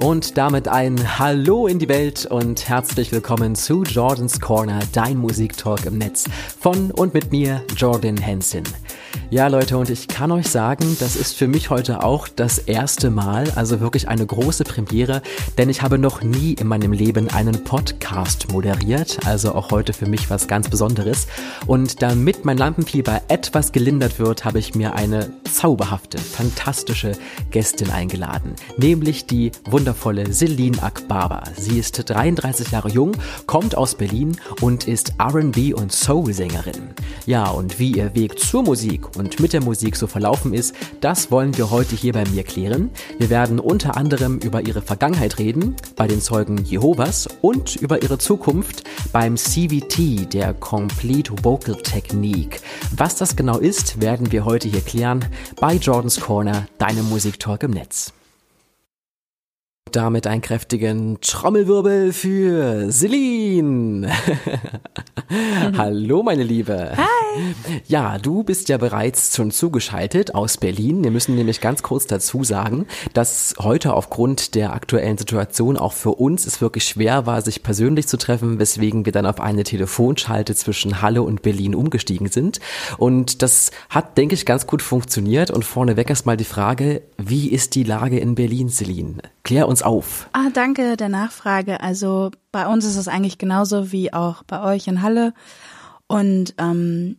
Und damit ein Hallo in die Welt und herzlich willkommen zu Jordans Corner, dein Musiktalk im Netz. Von und mit mir, Jordan Hansen. Ja, Leute, und ich kann euch sagen, das ist für mich heute auch das erste Mal, also wirklich eine große Premiere, denn ich habe noch nie in meinem Leben einen Podcast moderiert, also auch heute für mich was ganz Besonderes. Und damit mein Lampenfieber etwas gelindert wird, habe ich mir eine zauberhafte, fantastische Gästin eingeladen, nämlich die wundervolle Celine Akbaba. Sie ist 33 Jahre jung, kommt aus Berlin und ist R&B und Soul-Sängerin. Ja, und wie ihr Weg zur Musik und mit der Musik so verlaufen ist, das wollen wir heute hier bei mir klären. Wir werden unter anderem über ihre Vergangenheit reden, bei den Zeugen Jehovas und über ihre Zukunft beim CVT, der Complete Vocal Technique. Was das genau ist, werden wir heute hier klären bei Jordans Corner, deinem Musiktalk im Netz. Damit einen kräftigen Trommelwirbel für Celine. Hallo, meine Liebe. Hi. Ja, du bist ja bereits schon zugeschaltet aus Berlin. Wir müssen nämlich ganz kurz dazu sagen, dass heute aufgrund der aktuellen Situation auch für uns es wirklich schwer war, sich persönlich zu treffen, weswegen wir dann auf eine Telefonschalte zwischen Halle und Berlin umgestiegen sind. Und das hat, denke ich, ganz gut funktioniert. Und vorneweg erstmal die Frage, wie ist die Lage in Berlin, Celine? Klär uns auf. Ah, danke der Nachfrage. Also bei uns ist es eigentlich genauso wie auch bei euch in Halle. Und ähm,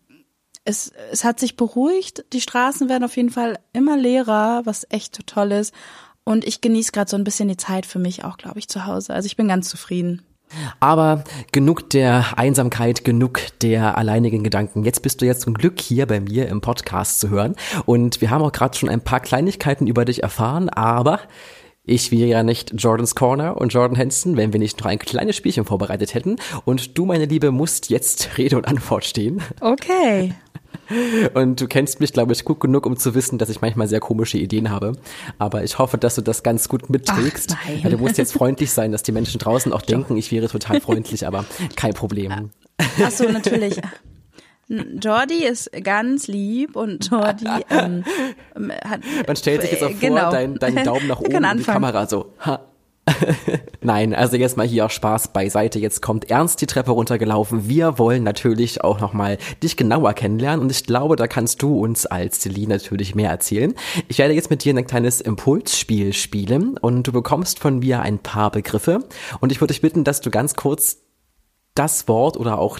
es, es hat sich beruhigt. Die Straßen werden auf jeden Fall immer leerer, was echt toll ist. Und ich genieße gerade so ein bisschen die Zeit für mich auch, glaube ich, zu Hause. Also ich bin ganz zufrieden. Aber genug der Einsamkeit, genug der alleinigen Gedanken. Jetzt bist du jetzt zum Glück hier bei mir im Podcast zu hören. Und wir haben auch gerade schon ein paar Kleinigkeiten über dich erfahren, aber ich wäre ja nicht Jordans Corner und Jordan Henson, wenn wir nicht noch ein kleines Spielchen vorbereitet hätten. Und du, meine Liebe, musst jetzt Rede und Antwort stehen. Okay. Und du kennst mich, glaube ich, gut genug, um zu wissen, dass ich manchmal sehr komische Ideen habe. Aber ich hoffe, dass du das ganz gut mitträgst. Ach, nein. Ja, du musst jetzt freundlich sein, dass die Menschen draußen auch denken, ich wäre total freundlich, aber kein Problem. Ach so, natürlich. Jordi ist ganz lieb und Jordi ähm, hat. Man stellt sich jetzt auch vor, genau. deinen dein Daumen nach oben in die. Kamera so. Ha. Nein, also jetzt mal hier auch Spaß beiseite. Jetzt kommt Ernst die Treppe runtergelaufen. Wir wollen natürlich auch nochmal dich genauer kennenlernen und ich glaube, da kannst du uns als Celine natürlich mehr erzählen. Ich werde jetzt mit dir ein kleines Impulsspiel spielen und du bekommst von mir ein paar Begriffe und ich würde dich bitten, dass du ganz kurz das Wort oder auch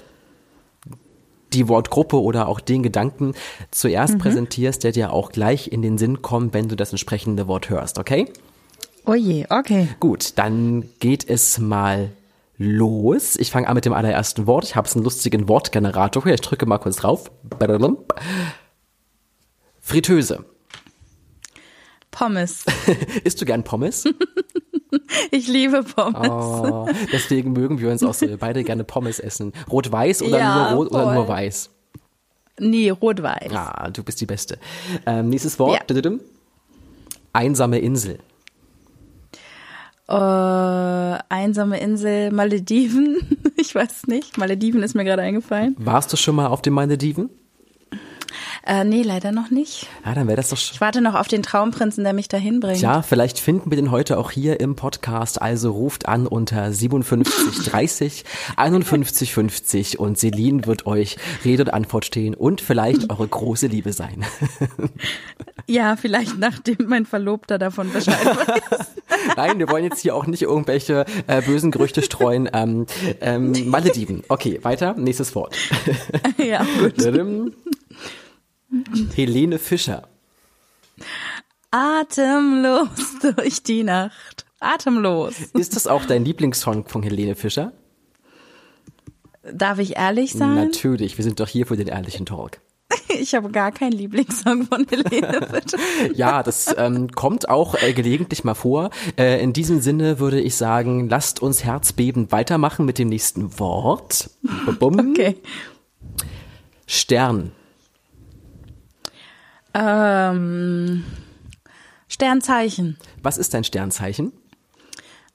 die Wortgruppe oder auch den Gedanken zuerst präsentierst, der dir auch gleich in den Sinn kommt, wenn du das entsprechende Wort hörst, okay? Oh je, okay. Gut, dann geht es mal los. Ich fange an mit dem allerersten Wort. Ich habe einen lustigen Wortgenerator hier. Ich drücke mal kurz drauf. Fritteuse. Pommes. Isst du gern Pommes? Ich liebe Pommes. Oh, deswegen mögen wir uns auch so beide gerne Pommes essen. Rot-Weiß oder Ja, nur rot oder nur weiß? Nee, rot-weiß. Ah, du bist die Beste. Ähm, nächstes Wort. Ja. Einsame Insel. Äh, einsame Insel, Malediven. Ich weiß nicht. Malediven ist mir gerade eingefallen. Warst du schon mal auf den Malediven? Äh, nee, leider noch nicht. Ja, dann wäre das doch schon. Ich warte noch auf den Traumprinzen, der mich dahin bringt. Ja, vielleicht finden wir den heute auch hier im Podcast. Also ruft an unter 57 30 51 50 und Celine wird euch Rede und Antwort stehen und vielleicht eure große Liebe sein. Ja, vielleicht nachdem mein Verlobter davon Bescheid weiß. Nein, wir wollen jetzt hier auch nicht irgendwelche äh, bösen Gerüchte streuen. Ähm, ähm, Malediven. Okay, weiter. Nächstes Wort. ja, gut. Helene Fischer. Atemlos durch die Nacht. Atemlos. Ist das auch dein Lieblingssong von Helene Fischer? Darf ich ehrlich sein? Natürlich, wir sind doch hier für den ehrlichen Talk. Ich habe gar keinen Lieblingssong von Helene Fischer. Ja, das ähm, kommt auch äh, gelegentlich mal vor. Äh, in diesem Sinne würde ich sagen, lasst uns herzbebend weitermachen mit dem nächsten Wort. Bum. Okay. Stern. Ähm, Sternzeichen. Was ist dein Sternzeichen?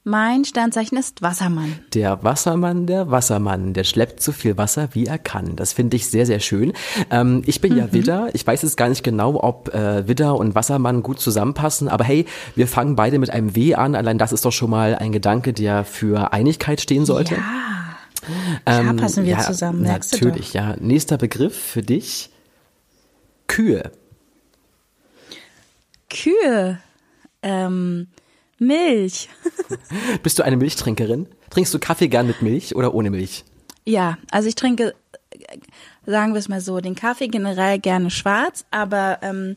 Mein Sternzeichen ist Wassermann. Der Wassermann, der Wassermann, der schleppt so viel Wasser, wie er kann. Das finde ich sehr, sehr schön. Ähm, ich bin mhm. ja Widder. Ich weiß jetzt gar nicht genau, ob äh, Widder und Wassermann gut zusammenpassen. Aber hey, wir fangen beide mit einem W an. Allein das ist doch schon mal ein Gedanke, der für Einigkeit stehen sollte. Ja, ähm, ja passen wir ja, zusammen. Natürlich, ja. Nächster Begriff für dich. Kühe. Kühe. Ähm, Milch. Bist du eine Milchtrinkerin? Trinkst du Kaffee gern mit Milch oder ohne Milch? Ja, also ich trinke, sagen wir es mal so, den Kaffee generell gerne schwarz, aber ähm,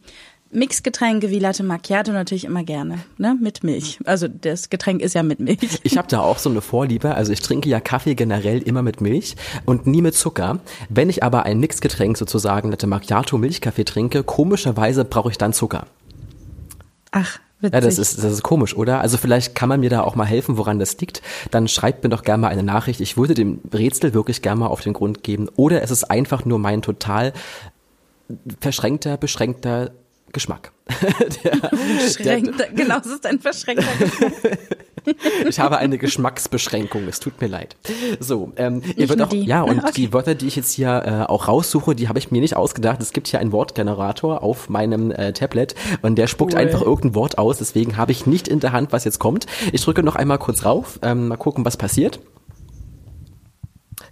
Mixgetränke wie Latte Macchiato natürlich immer gerne, ne, mit Milch. Also das Getränk ist ja mit Milch. Ich habe da auch so eine Vorliebe. Also ich trinke ja Kaffee generell immer mit Milch und nie mit Zucker. Wenn ich aber ein Mixgetränk sozusagen Latte Macchiato Milchkaffee trinke, komischerweise brauche ich dann Zucker. Ach, Witzig. Ja, das ist, das ist komisch, oder? Also vielleicht kann man mir da auch mal helfen, woran das liegt. Dann schreibt mir doch gerne mal eine Nachricht. Ich würde dem Rätsel wirklich gerne mal auf den Grund geben. Oder es ist einfach nur mein total verschränkter, beschränkter Geschmack. der, der, genau, es ist ein verschränkter Geschmack. ich habe eine Geschmacksbeschränkung, es tut mir leid. So, ähm, ihr wird auch, die. ja, und okay. die Wörter, die ich jetzt hier äh, auch raussuche, die habe ich mir nicht ausgedacht. Es gibt hier einen Wortgenerator auf meinem äh, Tablet und der spuckt cool. einfach irgendein Wort aus, deswegen habe ich nicht in der Hand, was jetzt kommt. Ich drücke noch einmal kurz rauf, ähm, mal gucken, was passiert.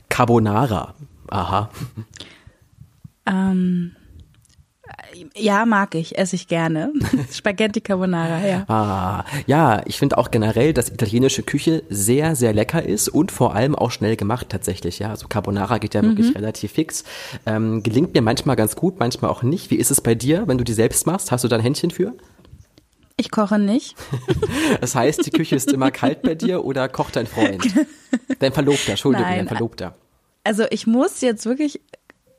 Carbonara. Aha. Ähm. Ja, mag ich, esse ich gerne. Spaghetti Carbonara, ja. Ah, ja, ich finde auch generell, dass italienische Küche sehr, sehr lecker ist und vor allem auch schnell gemacht tatsächlich. Ja, also Carbonara geht ja mhm. wirklich relativ fix. Ähm, gelingt mir manchmal ganz gut, manchmal auch nicht. Wie ist es bei dir, wenn du die selbst machst? Hast du da ein Händchen für? Ich koche nicht. das heißt, die Küche ist immer kalt bei dir oder kocht dein Freund? Dein Verlobter, Entschuldigung, Nein. dein Verlobter. Also ich muss jetzt wirklich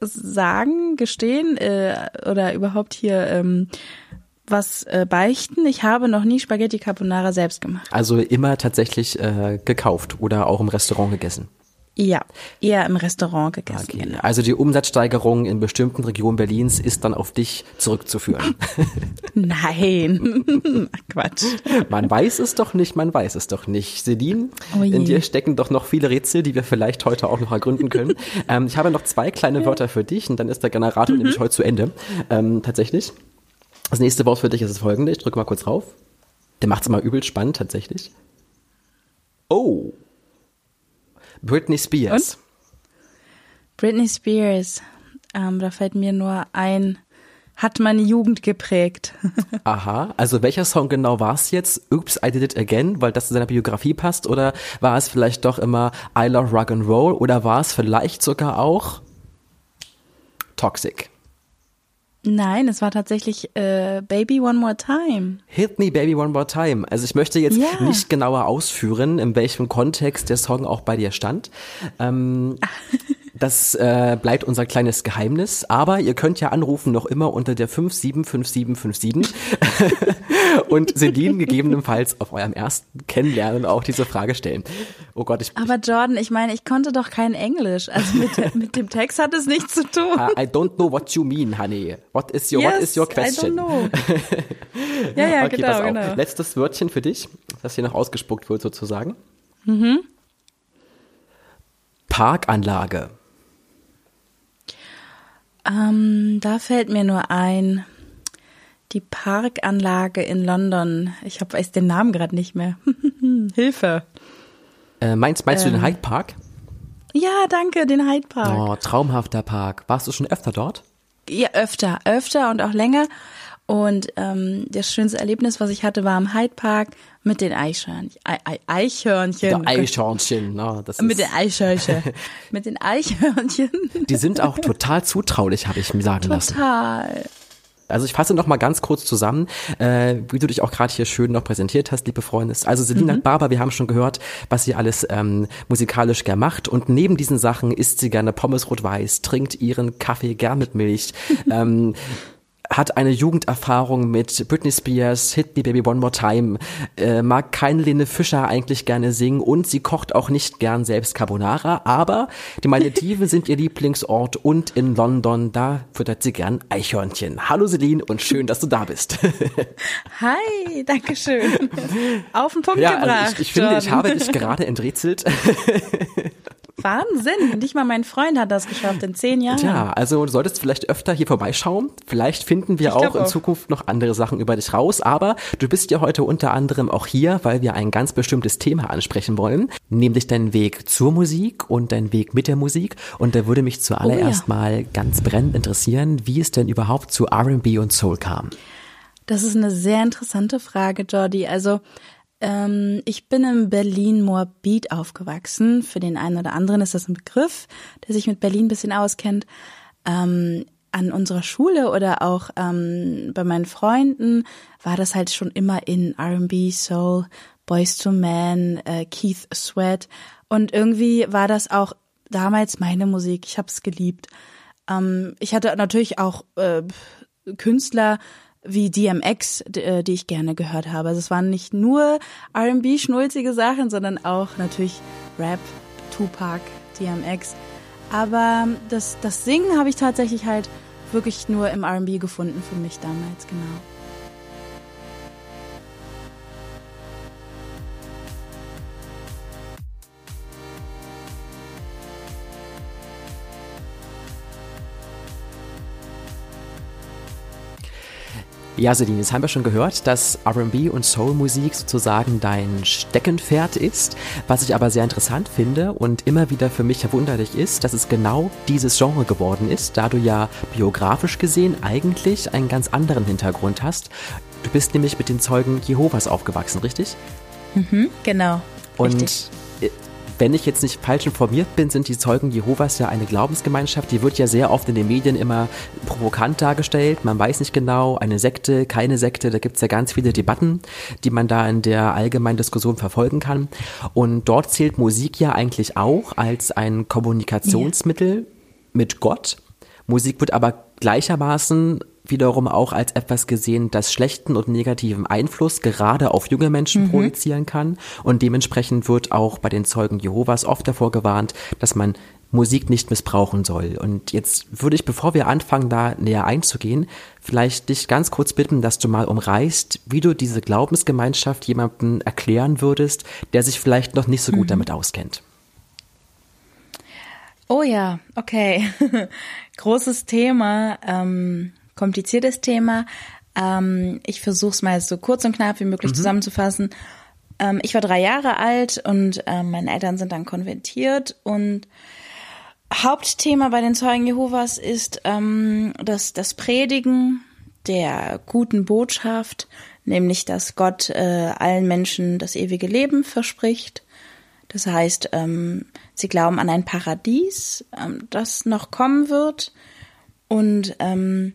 sagen, gestehen äh, oder überhaupt hier ähm, was äh, beichten. Ich habe noch nie Spaghetti Carbonara selbst gemacht. Also immer tatsächlich äh, gekauft oder auch im Restaurant gegessen. Ja, eher im Restaurant gegessen. Okay. Genau. Also die Umsatzsteigerung in bestimmten Regionen Berlins ist dann auf dich zurückzuführen. Nein, Quatsch. Man weiß es doch nicht, man weiß es doch nicht. Celine, oh in dir stecken doch noch viele Rätsel, die wir vielleicht heute auch noch ergründen können. ähm, ich habe noch zwei kleine Wörter für dich und dann ist der Generator mhm. nämlich heute zu Ende. Ähm, tatsächlich. Das nächste Wort für dich ist das folgende. Ich drücke mal kurz rauf. Der macht es immer übel spannend, tatsächlich. Oh. Britney Spears. Und? Britney Spears. Ähm, da fällt mir nur ein, hat meine Jugend geprägt. Aha, also welcher Song genau war es jetzt? Oops, I Did It Again, weil das zu seiner Biografie passt? Oder war es vielleicht doch immer I Love Rock and Roll? Oder war es vielleicht sogar auch Toxic? Nein, es war tatsächlich äh, Baby One More Time. Hit Me Baby One More Time. Also ich möchte jetzt yeah. nicht genauer ausführen, in welchem Kontext der Song auch bei dir stand. Ähm, Das äh, bleibt unser kleines Geheimnis. Aber ihr könnt ja anrufen noch immer unter der 575757 und Celine gegebenenfalls auf eurem ersten Kennenlernen auch diese Frage stellen. Oh Gott, ich. Aber Jordan, ich meine, ich konnte doch kein Englisch. Also mit, mit dem Text hat es nichts zu tun. I don't know what you mean, honey. What is your, yes, what is your question? I don't know. ja, ja, okay, genau, genau. Letztes Wörtchen für dich, das hier noch ausgespuckt wird sozusagen. Mhm. Parkanlage. Ähm, da fällt mir nur ein, die Parkanlage in London. Ich habe weiß den Namen gerade nicht mehr. Hilfe. Äh, meinst meinst ähm, du den ähm. Hyde Park? Ja, danke, den Hyde Park. Oh, traumhafter Park. Warst du schon öfter dort? Ja, öfter, öfter und auch länger. Und ähm, das schönste Erlebnis, was ich hatte, war im Hyde Park mit den Eichhörnchen. Eichhörnchen. Der Eichhörnchen, no, das Mit den Eichhörnchen. mit den Eichhörnchen. Die sind auch total zutraulich, habe ich mir sagen total. lassen. Total. Also ich fasse noch mal ganz kurz zusammen, äh, wie du dich auch gerade hier schön noch präsentiert hast, liebe Freunde. Also Selina mhm. Barber, wir haben schon gehört, was sie alles ähm, musikalisch gern macht. Und neben diesen Sachen isst sie gerne Pommes rot-weiß, trinkt ihren Kaffee gern mit Milch. ähm, hat eine Jugenderfahrung mit Britney Spears, Hit Me Baby One More Time, äh, mag keine Lene Fischer eigentlich gerne singen und sie kocht auch nicht gern selbst Carbonara, aber die Malediven sind ihr Lieblingsort und in London, da füttert sie gern Eichhörnchen. Hallo Celine und schön, dass du da bist. Hi, danke schön. Auf den Punkt ja, gebracht. Also ich, ich finde, ich habe dich gerade enträtselt. Wahnsinn. Nicht mal mein Freund hat das geschafft in zehn Jahren. Ja, also du solltest vielleicht öfter hier vorbeischauen. Vielleicht finden wir auch in auch. Zukunft noch andere Sachen über dich raus. Aber du bist ja heute unter anderem auch hier, weil wir ein ganz bestimmtes Thema ansprechen wollen, nämlich deinen Weg zur Musik und deinen Weg mit der Musik. Und da würde mich zuallererst oh ja. mal ganz brennend interessieren, wie es denn überhaupt zu R&B und Soul kam. Das ist eine sehr interessante Frage, Jordi. Also ähm, ich bin im Berlin-Moabit aufgewachsen. Für den einen oder anderen ist das ein Begriff, der sich mit Berlin ein bisschen auskennt. Ähm, an unserer Schule oder auch ähm, bei meinen Freunden war das halt schon immer in R&B, Soul, Boys to Men, äh, Keith Sweat und irgendwie war das auch damals meine Musik. Ich habe es geliebt. Ähm, ich hatte natürlich auch äh, Künstler, wie DMX, äh, die ich gerne gehört habe. Also es waren nicht nur R&B schnulzige Sachen, sondern auch natürlich Rap, Tupac, DMX. Aber das, das Singen habe ich tatsächlich halt wirklich nur im R&B gefunden für mich damals, genau. Ja, Celine, jetzt haben wir schon gehört, dass R&B und Soul-Musik sozusagen dein Steckenpferd ist. Was ich aber sehr interessant finde und immer wieder für mich verwunderlich ist, dass es genau dieses Genre geworden ist, da du ja biografisch gesehen eigentlich einen ganz anderen Hintergrund hast. Du bist nämlich mit den Zeugen Jehovas aufgewachsen, richtig? Mhm, genau. Und richtig wenn ich jetzt nicht falsch informiert bin, sind die Zeugen Jehovas ja eine Glaubensgemeinschaft. Die wird ja sehr oft in den Medien immer provokant dargestellt. Man weiß nicht genau, eine Sekte, keine Sekte. Da gibt es ja ganz viele Debatten, die man da in der allgemeinen Diskussion verfolgen kann. Und dort zählt Musik ja eigentlich auch als ein Kommunikationsmittel ja. mit Gott. Musik wird aber gleichermaßen wiederum auch als etwas gesehen, das schlechten und negativen Einfluss gerade auf junge Menschen mhm. projizieren kann. Und dementsprechend wird auch bei den Zeugen Jehovas oft davor gewarnt, dass man Musik nicht missbrauchen soll. Und jetzt würde ich, bevor wir anfangen, da näher einzugehen, vielleicht dich ganz kurz bitten, dass du mal umreißt, wie du diese Glaubensgemeinschaft jemandem erklären würdest, der sich vielleicht noch nicht so gut mhm. damit auskennt. Oh ja, okay. Großes Thema. Ähm kompliziertes Thema. Ähm, ich versuche es mal so kurz und knapp wie möglich mhm. zusammenzufassen. Ähm, ich war drei Jahre alt und ähm, meine Eltern sind dann konvertiert und Hauptthema bei den Zeugen Jehovas ist ähm, das, das Predigen der guten Botschaft, nämlich dass Gott äh, allen Menschen das ewige Leben verspricht. Das heißt, ähm, sie glauben an ein Paradies, ähm, das noch kommen wird. Und ähm,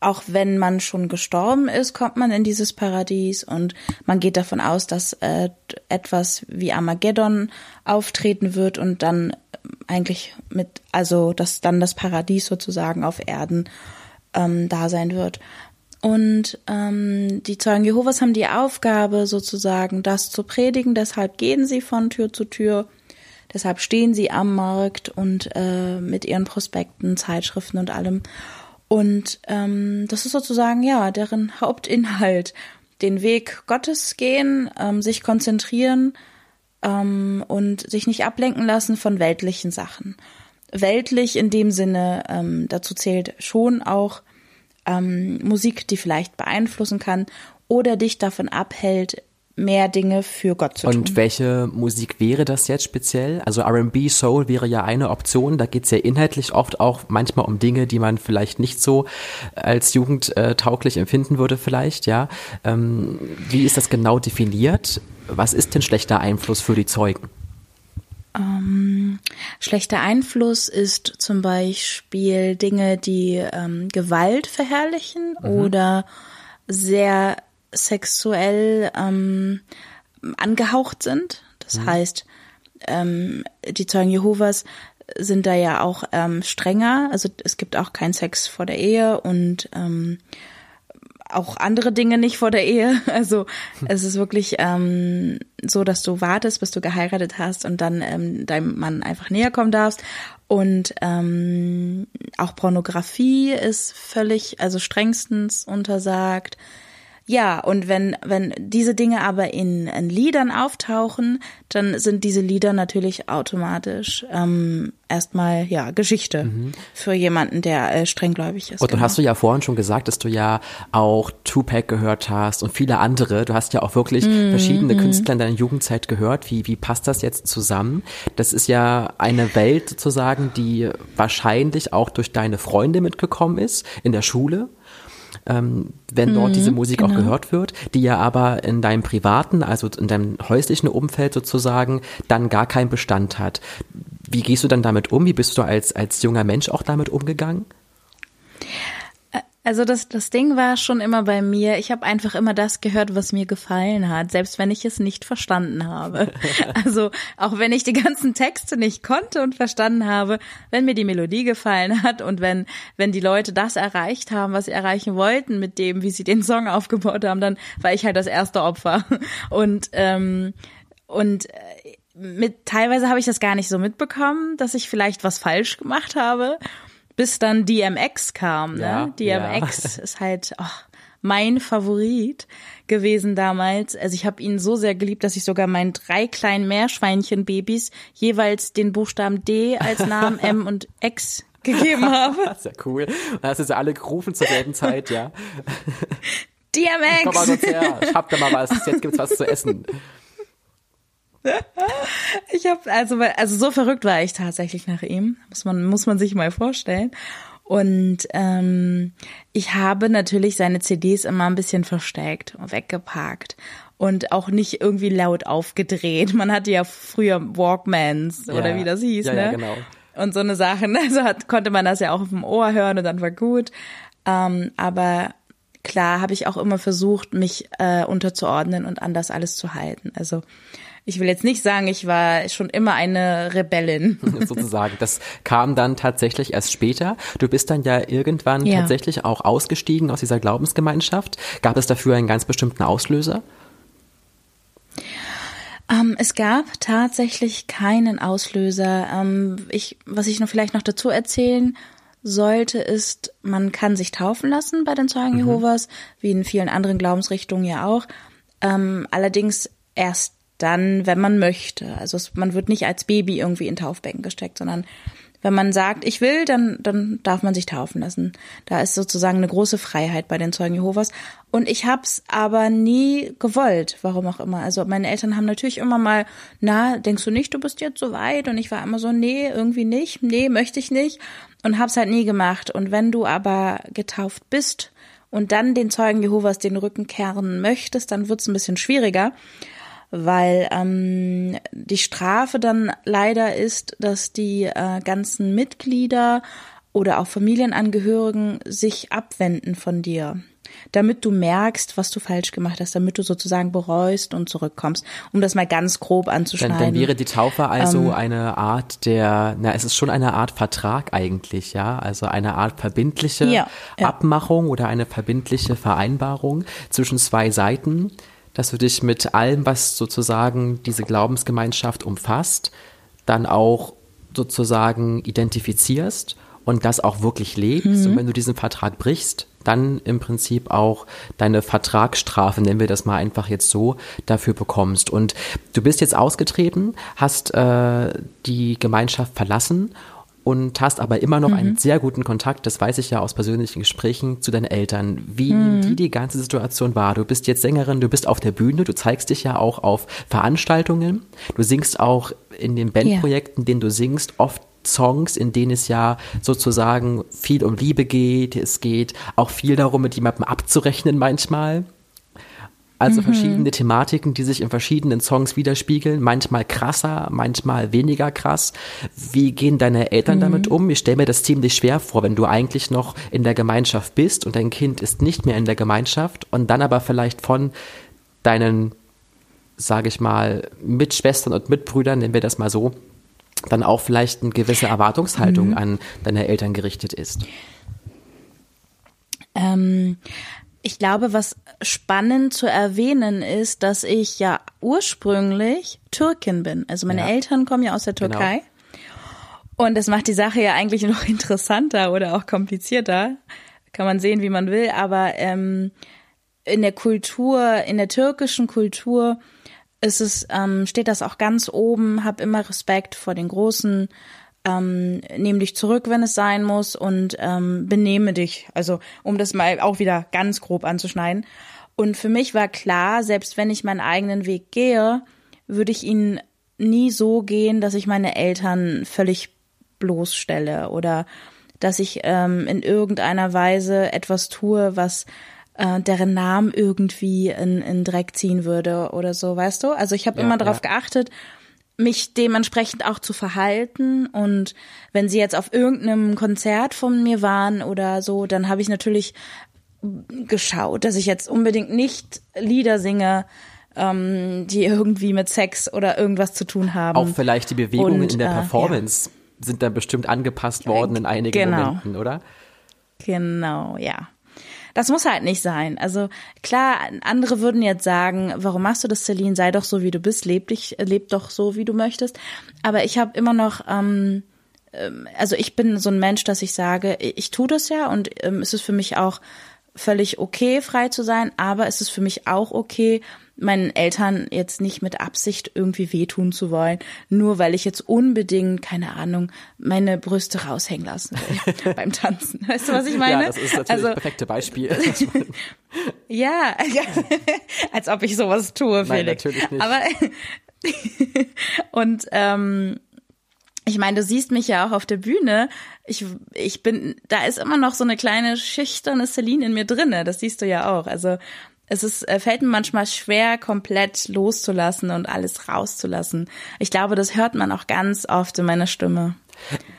auch wenn man schon gestorben ist, kommt man in dieses Paradies und man geht davon aus, dass äh, etwas wie Armageddon auftreten wird und dann eigentlich mit, also dass dann das Paradies sozusagen auf Erden ähm, da sein wird. Und ähm, die Zeugen Jehovas haben die Aufgabe, sozusagen das zu predigen, deshalb gehen sie von Tür zu Tür, deshalb stehen sie am Markt und äh, mit ihren Prospekten, Zeitschriften und allem und ähm, das ist sozusagen ja deren Hauptinhalt. Den Weg Gottes gehen, ähm, sich konzentrieren ähm, und sich nicht ablenken lassen von weltlichen Sachen. Weltlich in dem Sinne, ähm, dazu zählt schon auch ähm, Musik, die vielleicht beeinflussen kann oder dich davon abhält, mehr Dinge für Gott zu tun. Und welche Musik wäre das jetzt speziell? Also RB, Soul wäre ja eine Option. Da geht's ja inhaltlich oft auch manchmal um Dinge, die man vielleicht nicht so als Jugend äh, tauglich empfinden würde, vielleicht, ja. Ähm, wie ist das genau definiert? Was ist denn schlechter Einfluss für die Zeugen? Ähm, schlechter Einfluss ist zum Beispiel Dinge, die ähm, Gewalt verherrlichen mhm. oder sehr sexuell ähm, angehaucht sind. Das mhm. heißt, ähm, die Zeugen Jehovas sind da ja auch ähm, strenger. Also es gibt auch keinen Sex vor der Ehe und ähm, auch andere Dinge nicht vor der Ehe. Also es ist wirklich ähm, so, dass du wartest, bis du geheiratet hast und dann ähm, deinem Mann einfach näher kommen darfst. Und ähm, auch Pornografie ist völlig, also strengstens untersagt. Ja, und wenn, wenn diese Dinge aber in, in Liedern auftauchen, dann sind diese Lieder natürlich automatisch ähm, erstmal ja Geschichte mhm. für jemanden, der äh, strenggläubig ist. Und dann genau. hast du ja vorhin schon gesagt, dass du ja auch Tupac gehört hast und viele andere. Du hast ja auch wirklich mhm. verschiedene mhm. Künstler in deiner Jugendzeit gehört. Wie, wie passt das jetzt zusammen? Das ist ja eine Welt sozusagen, die wahrscheinlich auch durch deine Freunde mitgekommen ist in der Schule ähm, wenn dort mhm, diese Musik genau. auch gehört wird, die ja aber in deinem privaten, also in deinem häuslichen Umfeld sozusagen dann gar keinen Bestand hat. Wie gehst du dann damit um? Wie bist du als, als junger Mensch auch damit umgegangen? Also das, das Ding war schon immer bei mir, ich habe einfach immer das gehört, was mir gefallen hat, selbst wenn ich es nicht verstanden habe. Also auch wenn ich die ganzen Texte nicht konnte und verstanden habe, wenn mir die Melodie gefallen hat und wenn, wenn die Leute das erreicht haben, was sie erreichen wollten mit dem, wie sie den Song aufgebaut haben, dann war ich halt das erste Opfer. Und, ähm, und äh, mit teilweise habe ich das gar nicht so mitbekommen, dass ich vielleicht was falsch gemacht habe bis dann DMX kam. Ne? Ja, DMX ja. ist halt oh, mein Favorit gewesen damals. Also ich habe ihn so sehr geliebt, dass ich sogar meinen drei kleinen Meerschweinchen-Babys jeweils den Buchstaben D als Namen M und X gegeben habe. Das ist ja cool. Und hast du alle gerufen zur selben Zeit, ja. DMX! Komm mal sonst her, ich hab da mal was, jetzt gibt's was zu essen. Ich habe also also so verrückt war ich tatsächlich nach ihm, muss man muss man sich mal vorstellen. Und ähm, ich habe natürlich seine CDs immer ein bisschen versteckt und weggeparkt und auch nicht irgendwie laut aufgedreht. Man hatte ja früher Walkmans oder ja, wie das hieß, ja, ne? Ja, genau. Und so eine Sachen. Also hat, konnte man das ja auch auf dem Ohr hören und dann war gut. Ähm, aber klar habe ich auch immer versucht, mich äh, unterzuordnen und anders alles zu halten. Also ich will jetzt nicht sagen, ich war schon immer eine Rebellin. Sozusagen. Das kam dann tatsächlich erst später. Du bist dann ja irgendwann ja. tatsächlich auch ausgestiegen aus dieser Glaubensgemeinschaft. Gab es dafür einen ganz bestimmten Auslöser? Ähm, es gab tatsächlich keinen Auslöser. Ähm, ich, was ich noch vielleicht noch dazu erzählen sollte, ist, man kann sich taufen lassen bei den Zeugen mhm. Jehovas, wie in vielen anderen Glaubensrichtungen ja auch. Ähm, allerdings erst dann, wenn man möchte. Also es, man wird nicht als Baby irgendwie in Taufbecken gesteckt, sondern wenn man sagt, ich will, dann, dann darf man sich taufen lassen. Da ist sozusagen eine große Freiheit bei den Zeugen Jehovas. Und ich hab's aber nie gewollt, warum auch immer. Also meine Eltern haben natürlich immer mal, na, denkst du nicht, du bist jetzt so weit? Und ich war immer so, nee, irgendwie nicht, nee, möchte ich nicht. Und hab's halt nie gemacht. Und wenn du aber getauft bist und dann den Zeugen Jehovas den Rücken kehren möchtest, dann wird's ein bisschen schwieriger weil ähm, die Strafe dann leider ist, dass die äh, ganzen Mitglieder oder auch Familienangehörigen sich abwenden von dir, damit du merkst, was du falsch gemacht hast, damit du sozusagen bereust und zurückkommst, um das mal ganz grob anzuschneiden. Dann, dann wäre die Taufe also ähm, eine Art der, na, es ist schon eine Art Vertrag eigentlich, ja, also eine Art verbindliche ja, ja. Abmachung oder eine verbindliche Vereinbarung zwischen zwei Seiten dass du dich mit allem, was sozusagen diese Glaubensgemeinschaft umfasst, dann auch sozusagen identifizierst und das auch wirklich lebst. Mhm. Und wenn du diesen Vertrag brichst, dann im Prinzip auch deine Vertragsstrafe, nennen wir das mal einfach jetzt so, dafür bekommst. Und du bist jetzt ausgetreten, hast äh, die Gemeinschaft verlassen und hast aber immer noch mhm. einen sehr guten Kontakt, das weiß ich ja aus persönlichen Gesprächen, zu deinen Eltern. Wie mhm. die die ganze Situation war. Du bist jetzt Sängerin, du bist auf der Bühne, du zeigst dich ja auch auf Veranstaltungen, du singst auch in den Bandprojekten, ja. denen du singst, oft Songs, in denen es ja sozusagen viel um Liebe geht. Es geht auch viel darum, mit jemandem abzurechnen manchmal. Also mhm. verschiedene Thematiken, die sich in verschiedenen Songs widerspiegeln, manchmal krasser, manchmal weniger krass. Wie gehen deine Eltern mhm. damit um? Ich stelle mir das ziemlich schwer vor, wenn du eigentlich noch in der Gemeinschaft bist und dein Kind ist nicht mehr in der Gemeinschaft und dann aber vielleicht von deinen, sage ich mal, Mitschwestern und Mitbrüdern, nennen wir das mal so, dann auch vielleicht eine gewisse Erwartungshaltung mhm. an deine Eltern gerichtet ist. Ähm, ich glaube, was spannend zu erwähnen ist, dass ich ja ursprünglich Türkin bin. Also meine ja. Eltern kommen ja aus der genau. Türkei. Genau. Und das macht die Sache ja eigentlich noch interessanter oder auch komplizierter. Kann man sehen, wie man will. Aber ähm, in der Kultur, in der türkischen Kultur ist es, ähm, steht das auch ganz oben, hab immer Respekt vor den Großen, ähm, nehm dich zurück, wenn es sein muss und ähm, benehme dich. Also um das mal auch wieder ganz grob anzuschneiden. Und für mich war klar, selbst wenn ich meinen eigenen Weg gehe, würde ich ihn nie so gehen, dass ich meine Eltern völlig bloßstelle oder dass ich ähm, in irgendeiner Weise etwas tue, was äh, deren Namen irgendwie in, in Dreck ziehen würde oder so, weißt du? Also ich habe ja, immer darauf ja. geachtet, mich dementsprechend auch zu verhalten und wenn sie jetzt auf irgendeinem Konzert von mir waren oder so, dann habe ich natürlich geschaut, dass ich jetzt unbedingt nicht Lieder singe, ähm, die irgendwie mit Sex oder irgendwas zu tun haben. Auch vielleicht die Bewegungen und, in der Performance. Äh, ja sind da bestimmt angepasst worden in einigen genau. Momenten, oder? Genau, ja. Das muss halt nicht sein. Also klar, andere würden jetzt sagen, warum machst du das, Celine? Sei doch so, wie du bist, leb dich, leb doch so, wie du möchtest. Aber ich habe immer noch, ähm, ähm, also ich bin so ein Mensch, dass ich sage, ich tue das ja und ähm, es ist für mich auch völlig okay, frei zu sein, aber es ist für mich auch okay, meinen Eltern jetzt nicht mit Absicht irgendwie wehtun zu wollen, nur weil ich jetzt unbedingt, keine Ahnung, meine Brüste raushängen lassen will beim Tanzen. Weißt du, was ich meine? Ja, das ist natürlich also, das perfekte Beispiel. ja, ja, als ob ich sowas tue, Felix. Nein, natürlich nicht. Aber und ähm, ich meine, du siehst mich ja auch auf der Bühne. Ich, ich bin, da ist immer noch so eine kleine schüchterne Celine in mir drinne. Das siehst du ja auch. Also es ist, äh, fällt mir manchmal schwer, komplett loszulassen und alles rauszulassen. Ich glaube, das hört man auch ganz oft in meiner Stimme.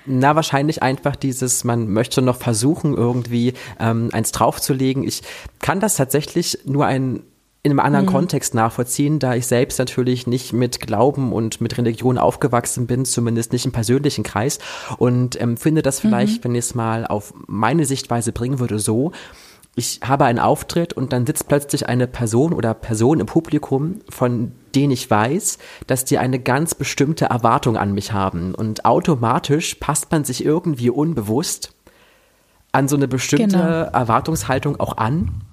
Na, wahrscheinlich einfach dieses, man möchte noch versuchen, irgendwie ähm, eins draufzulegen. Ich kann das tatsächlich nur ein in einem anderen mhm. Kontext nachvollziehen, da ich selbst natürlich nicht mit Glauben und mit Religion aufgewachsen bin, zumindest nicht im persönlichen Kreis und ähm, finde das vielleicht, mhm. wenn ich es mal auf meine Sichtweise bringen würde, so, ich habe einen Auftritt und dann sitzt plötzlich eine Person oder Person im Publikum, von denen ich weiß, dass die eine ganz bestimmte Erwartung an mich haben. Und automatisch passt man sich irgendwie unbewusst an so eine bestimmte genau. Erwartungshaltung auch an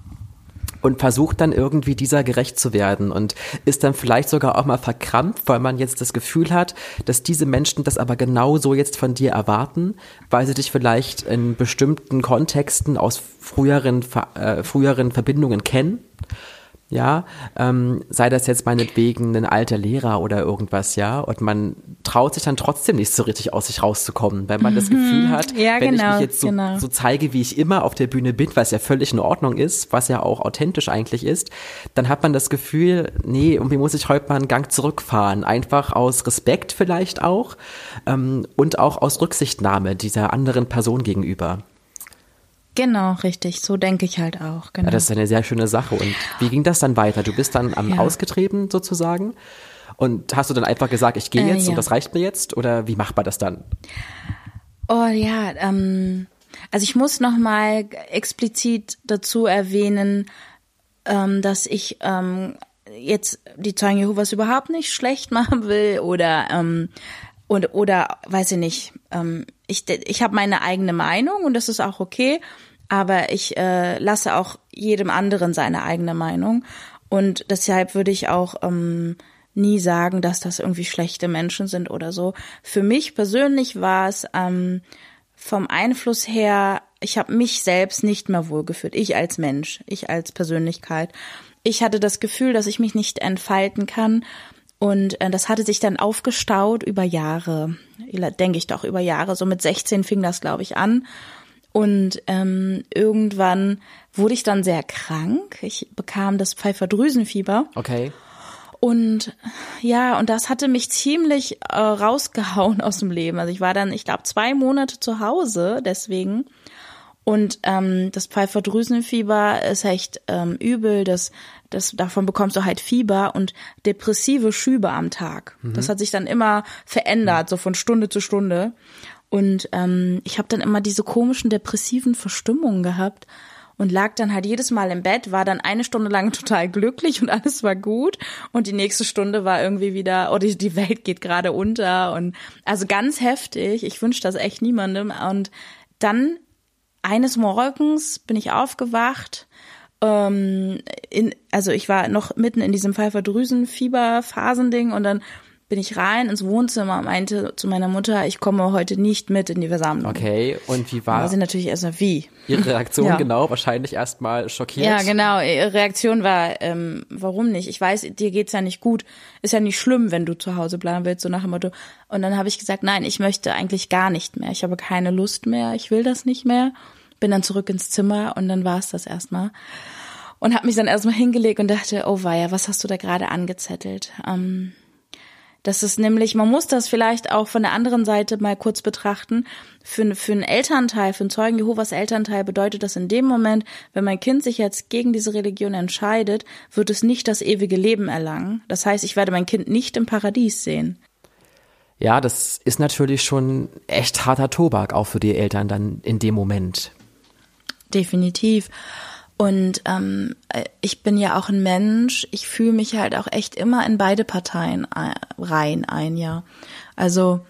und versucht dann irgendwie dieser gerecht zu werden und ist dann vielleicht sogar auch mal verkrampft, weil man jetzt das Gefühl hat, dass diese Menschen das aber genauso jetzt von dir erwarten, weil sie dich vielleicht in bestimmten Kontexten aus früheren, äh, früheren Verbindungen kennen ja, ähm, sei das jetzt meinetwegen ein alter Lehrer oder irgendwas, ja, und man traut sich dann trotzdem nicht so richtig aus sich rauszukommen, weil man mhm. das Gefühl hat, ja, wenn genau, ich mich jetzt so, genau. so zeige, wie ich immer auf der Bühne bin, was ja völlig in Ordnung ist, was ja auch authentisch eigentlich ist, dann hat man das Gefühl, nee, irgendwie muss ich heute mal einen Gang zurückfahren, einfach aus Respekt vielleicht auch ähm, und auch aus Rücksichtnahme dieser anderen Person gegenüber. Genau, richtig. So denke ich halt auch. Genau. Ja, das ist eine sehr schöne Sache. Und wie ging das dann weiter? Du bist dann am ja. ausgetrieben sozusagen. Und hast du dann einfach gesagt, ich gehe äh, jetzt äh, ja. und das reicht mir jetzt? Oder wie macht man das dann? Oh ja, ähm, also ich muss noch mal explizit dazu erwähnen, ähm, dass ich ähm, jetzt die Zeugen Jehovas überhaupt nicht schlecht machen will oder ähm, und oder weiß ich nicht. Ähm, ich ich habe meine eigene Meinung und das ist auch okay, aber ich äh, lasse auch jedem anderen seine eigene Meinung und deshalb würde ich auch ähm, nie sagen, dass das irgendwie schlechte Menschen sind oder so. Für mich persönlich war es ähm, vom Einfluss her, ich habe mich selbst nicht mehr wohlgefühlt. Ich als Mensch, ich als Persönlichkeit. Ich hatte das Gefühl, dass ich mich nicht entfalten kann und äh, das hatte sich dann aufgestaut über Jahre, denke ich doch, über Jahre. So mit 16 fing das, glaube ich, an. Und ähm, irgendwann wurde ich dann sehr krank. Ich bekam das Pfeiferdrüsenfieber. Okay. Und ja, und das hatte mich ziemlich äh, rausgehauen aus dem Leben. Also ich war dann, ich glaube, zwei Monate zu Hause deswegen. Und ähm, das Pfeiferdrüsenfieber ist echt ähm, übel. Das, das, davon bekommst du halt Fieber und depressive Schübe am Tag. Mhm. Das hat sich dann immer verändert, mhm. so von Stunde zu Stunde. Und ähm, ich habe dann immer diese komischen depressiven Verstimmungen gehabt und lag dann halt jedes Mal im Bett, war dann eine Stunde lang total glücklich und alles war gut und die nächste Stunde war irgendwie wieder, oh, die, die Welt geht gerade unter und also ganz heftig. Ich wünsche das echt niemandem und dann eines Morgens bin ich aufgewacht. Ähm, in, also ich war noch mitten in diesem Pfeiferdrüsenfieber-Phasending und dann bin ich rein ins Wohnzimmer und meinte zu meiner Mutter, ich komme heute nicht mit in die Versammlung. Okay, und wie war? Da sie natürlich erstmal wie? Ihre Reaktion ja. genau, wahrscheinlich erstmal schockiert. Ja, genau. Ihre Reaktion war, ähm, warum nicht? Ich weiß, dir geht's ja nicht gut. Ist ja nicht schlimm, wenn du zu Hause bleiben willst, so nach dem Motto. Und dann habe ich gesagt, nein, ich möchte eigentlich gar nicht mehr. Ich habe keine Lust mehr. Ich will das nicht mehr. Bin dann zurück ins Zimmer und dann war es das erstmal. Und habe mich dann erstmal hingelegt und dachte, oh weia, was hast du da gerade angezettelt? Ähm, das ist nämlich, man muss das vielleicht auch von der anderen Seite mal kurz betrachten. Für, für einen Elternteil, für einen Zeugen Jehovas Elternteil bedeutet das in dem Moment, wenn mein Kind sich jetzt gegen diese Religion entscheidet, wird es nicht das ewige Leben erlangen. Das heißt, ich werde mein Kind nicht im Paradies sehen. Ja, das ist natürlich schon echt harter Tobak, auch für die Eltern dann in dem Moment. Definitiv. Und ähm, ich bin ja auch ein Mensch, ich fühle mich halt auch echt immer in beide Parteien rein ein, ja. Also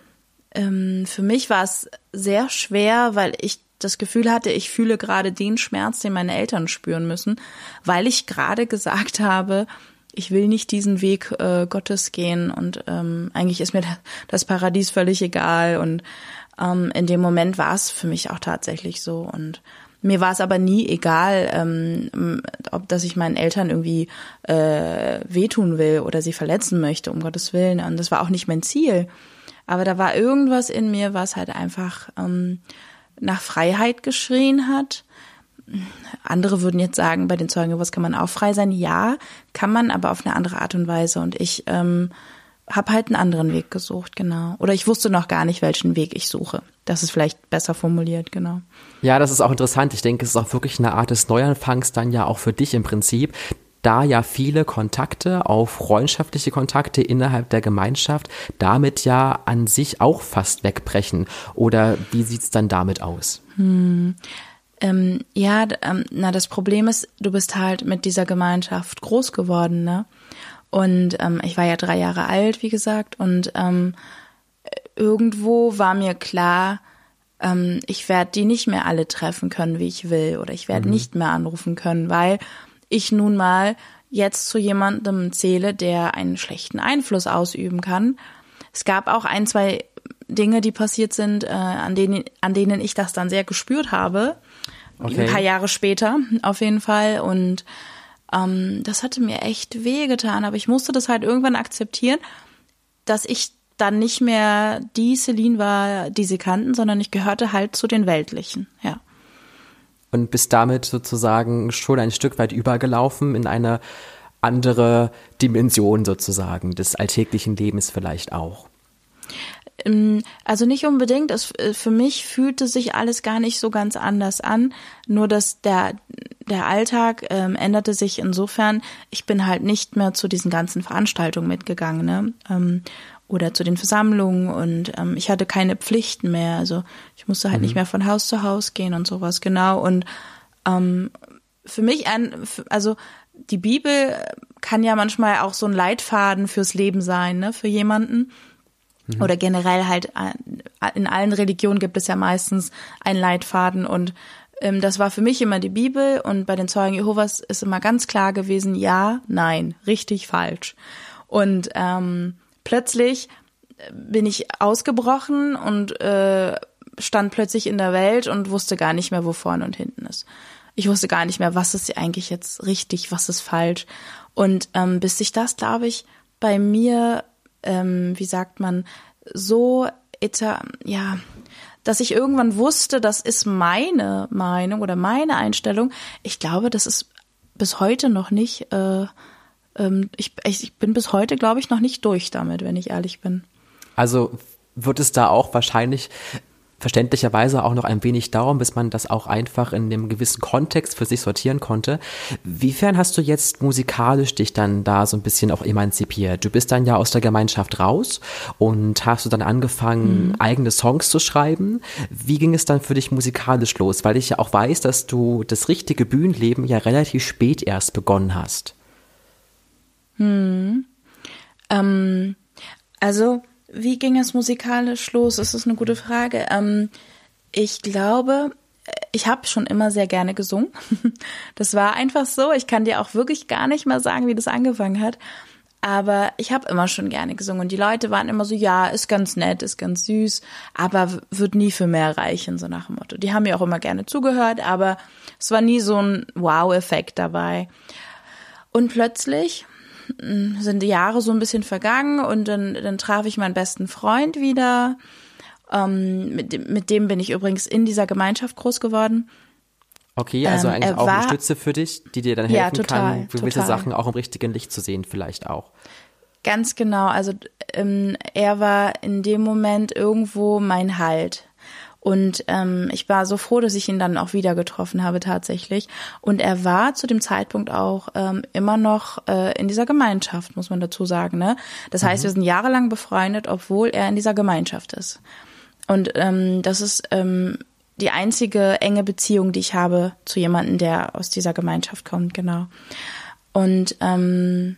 ähm, für mich war es sehr schwer, weil ich das Gefühl hatte, ich fühle gerade den Schmerz, den meine Eltern spüren müssen, weil ich gerade gesagt habe, ich will nicht diesen Weg äh, Gottes gehen und ähm, eigentlich ist mir das Paradies völlig egal. Und ähm, in dem Moment war es für mich auch tatsächlich so. Und mir war es aber nie egal, ähm, ob dass ich meinen Eltern irgendwie äh, wehtun will oder sie verletzen möchte, um Gottes Willen. Und das war auch nicht mein Ziel. Aber da war irgendwas in mir, was halt einfach ähm, nach Freiheit geschrien hat. Andere würden jetzt sagen, bei den Zeugen, was kann man auch frei sein? Ja, kann man, aber auf eine andere Art und Weise. Und ich ähm, habe halt einen anderen Weg gesucht, genau. Oder ich wusste noch gar nicht, welchen Weg ich suche. Das ist vielleicht besser formuliert, genau. Ja, das ist auch interessant. Ich denke, es ist auch wirklich eine Art des Neuanfangs dann ja auch für dich im Prinzip, da ja viele Kontakte, auch freundschaftliche Kontakte innerhalb der Gemeinschaft, damit ja an sich auch fast wegbrechen. Oder wie sieht's dann damit aus? Hm. Ähm, ja, ähm, na, das Problem ist, du bist halt mit dieser Gemeinschaft groß geworden, ne? Und ähm, ich war ja drei Jahre alt, wie gesagt, und ähm, irgendwo war mir klar, ähm, ich werde die nicht mehr alle treffen können, wie ich will, oder ich werde mhm. nicht mehr anrufen können, weil ich nun mal jetzt zu jemandem zähle, der einen schlechten Einfluss ausüben kann. Es gab auch ein, zwei Dinge, die passiert sind, äh, an, denen, an denen ich das dann sehr gespürt habe. Okay. Ein paar Jahre später, auf jeden Fall. Und ähm, das hatte mir echt wehgetan, aber ich musste das halt irgendwann akzeptieren, dass ich dann nicht mehr die Celine war, die sie kannten, sondern ich gehörte halt zu den Weltlichen, ja. Und bist damit sozusagen schon ein Stück weit übergelaufen in eine andere Dimension sozusagen des alltäglichen Lebens vielleicht auch. Ähm, also nicht unbedingt. Es, äh, für mich fühlte sich alles gar nicht so ganz anders an. Nur dass der, der Alltag ähm, änderte sich insofern, ich bin halt nicht mehr zu diesen ganzen Veranstaltungen mitgegangen. Ne? Ähm, oder zu den Versammlungen und ähm, ich hatte keine Pflichten mehr. Also ich musste halt mhm. nicht mehr von Haus zu Haus gehen und sowas, genau. Und ähm, für mich ein, also die Bibel kann ja manchmal auch so ein Leitfaden fürs Leben sein, ne, für jemanden. Mhm. Oder generell halt äh, in allen Religionen gibt es ja meistens einen Leitfaden und ähm, das war für mich immer die Bibel und bei den Zeugen Jehovas ist immer ganz klar gewesen, ja, nein, richtig, falsch. Und ähm, plötzlich bin ich ausgebrochen und äh, stand plötzlich in der Welt und wusste gar nicht mehr, wo vorne und hinten ist. Ich wusste gar nicht mehr, was ist eigentlich jetzt richtig, was ist falsch. Und ähm, bis sich das, glaube ich, bei mir ähm, wie sagt man, so, ja, dass ich irgendwann wusste, das ist meine Meinung oder meine Einstellung. Ich glaube, das ist bis heute noch nicht, äh, ähm, ich, ich bin bis heute, glaube ich, noch nicht durch damit, wenn ich ehrlich bin. Also wird es da auch wahrscheinlich verständlicherweise auch noch ein wenig dauern, bis man das auch einfach in einem gewissen Kontext für sich sortieren konnte. Wiefern hast du jetzt musikalisch dich dann da so ein bisschen auch emanzipiert? Du bist dann ja aus der Gemeinschaft raus und hast du dann angefangen, mhm. eigene Songs zu schreiben. Wie ging es dann für dich musikalisch los? Weil ich ja auch weiß, dass du das richtige Bühnenleben ja relativ spät erst begonnen hast. Hm. Ähm, also wie ging es musikalisch los? Das ist eine gute Frage. Ähm, ich glaube, ich habe schon immer sehr gerne gesungen. Das war einfach so. Ich kann dir auch wirklich gar nicht mal sagen, wie das angefangen hat. Aber ich habe immer schon gerne gesungen. Und die Leute waren immer so, ja, ist ganz nett, ist ganz süß, aber wird nie für mehr reichen, so nach dem Motto. Die haben mir auch immer gerne zugehört, aber es war nie so ein Wow-Effekt dabei. Und plötzlich sind die Jahre so ein bisschen vergangen und dann, dann traf ich meinen besten Freund wieder. Ähm, mit, dem, mit dem bin ich übrigens in dieser Gemeinschaft groß geworden. Okay, also ähm, eigentlich auch war, eine Stütze für dich, die dir dann helfen ja, total, kann, gewisse total. Sachen auch im richtigen Licht zu sehen, vielleicht auch. Ganz genau. Also ähm, er war in dem Moment irgendwo mein Halt. Und ähm, ich war so froh, dass ich ihn dann auch wieder getroffen habe tatsächlich. Und er war zu dem Zeitpunkt auch ähm, immer noch äh, in dieser Gemeinschaft, muss man dazu sagen. Ne? Das heißt, mhm. wir sind jahrelang befreundet, obwohl er in dieser Gemeinschaft ist. Und ähm, das ist ähm, die einzige enge Beziehung, die ich habe zu jemandem, der aus dieser Gemeinschaft kommt, genau. Und ähm,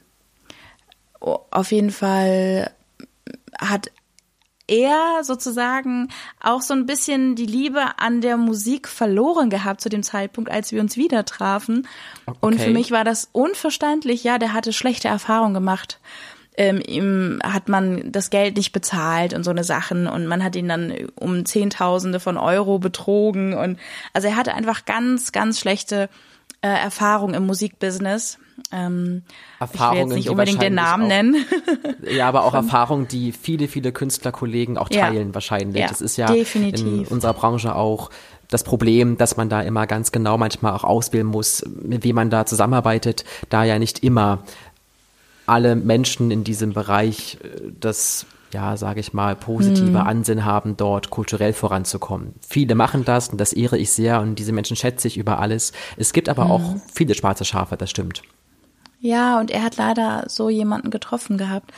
auf jeden Fall hat er sozusagen auch so ein bisschen die Liebe an der Musik verloren gehabt zu dem Zeitpunkt, als wir uns wieder trafen. Okay. Und für mich war das unverständlich. Ja, der hatte schlechte Erfahrungen gemacht. Ähm, ihm hat man das Geld nicht bezahlt und so eine Sachen und man hat ihn dann um Zehntausende von Euro betrogen und also er hatte einfach ganz, ganz schlechte äh, Erfahrungen im Musikbusiness ähm, Erfahrungen, ich will jetzt nicht unbedingt den Namen auch, nennen. ja, aber auch Erfahrungen, die viele, viele Künstlerkollegen auch teilen ja, wahrscheinlich. Ja, das ist ja definitiv. in unserer Branche auch das Problem, dass man da immer ganz genau manchmal auch auswählen muss, mit wem man da zusammenarbeitet, da ja nicht immer alle Menschen in diesem Bereich äh, das ja, sage ich mal, positive mhm. Ansinn haben, dort kulturell voranzukommen. Viele machen das und das ehre ich sehr und diese Menschen schätze ich über alles. Es gibt aber mhm. auch viele schwarze Schafe, das stimmt. Ja, und er hat leider so jemanden getroffen gehabt.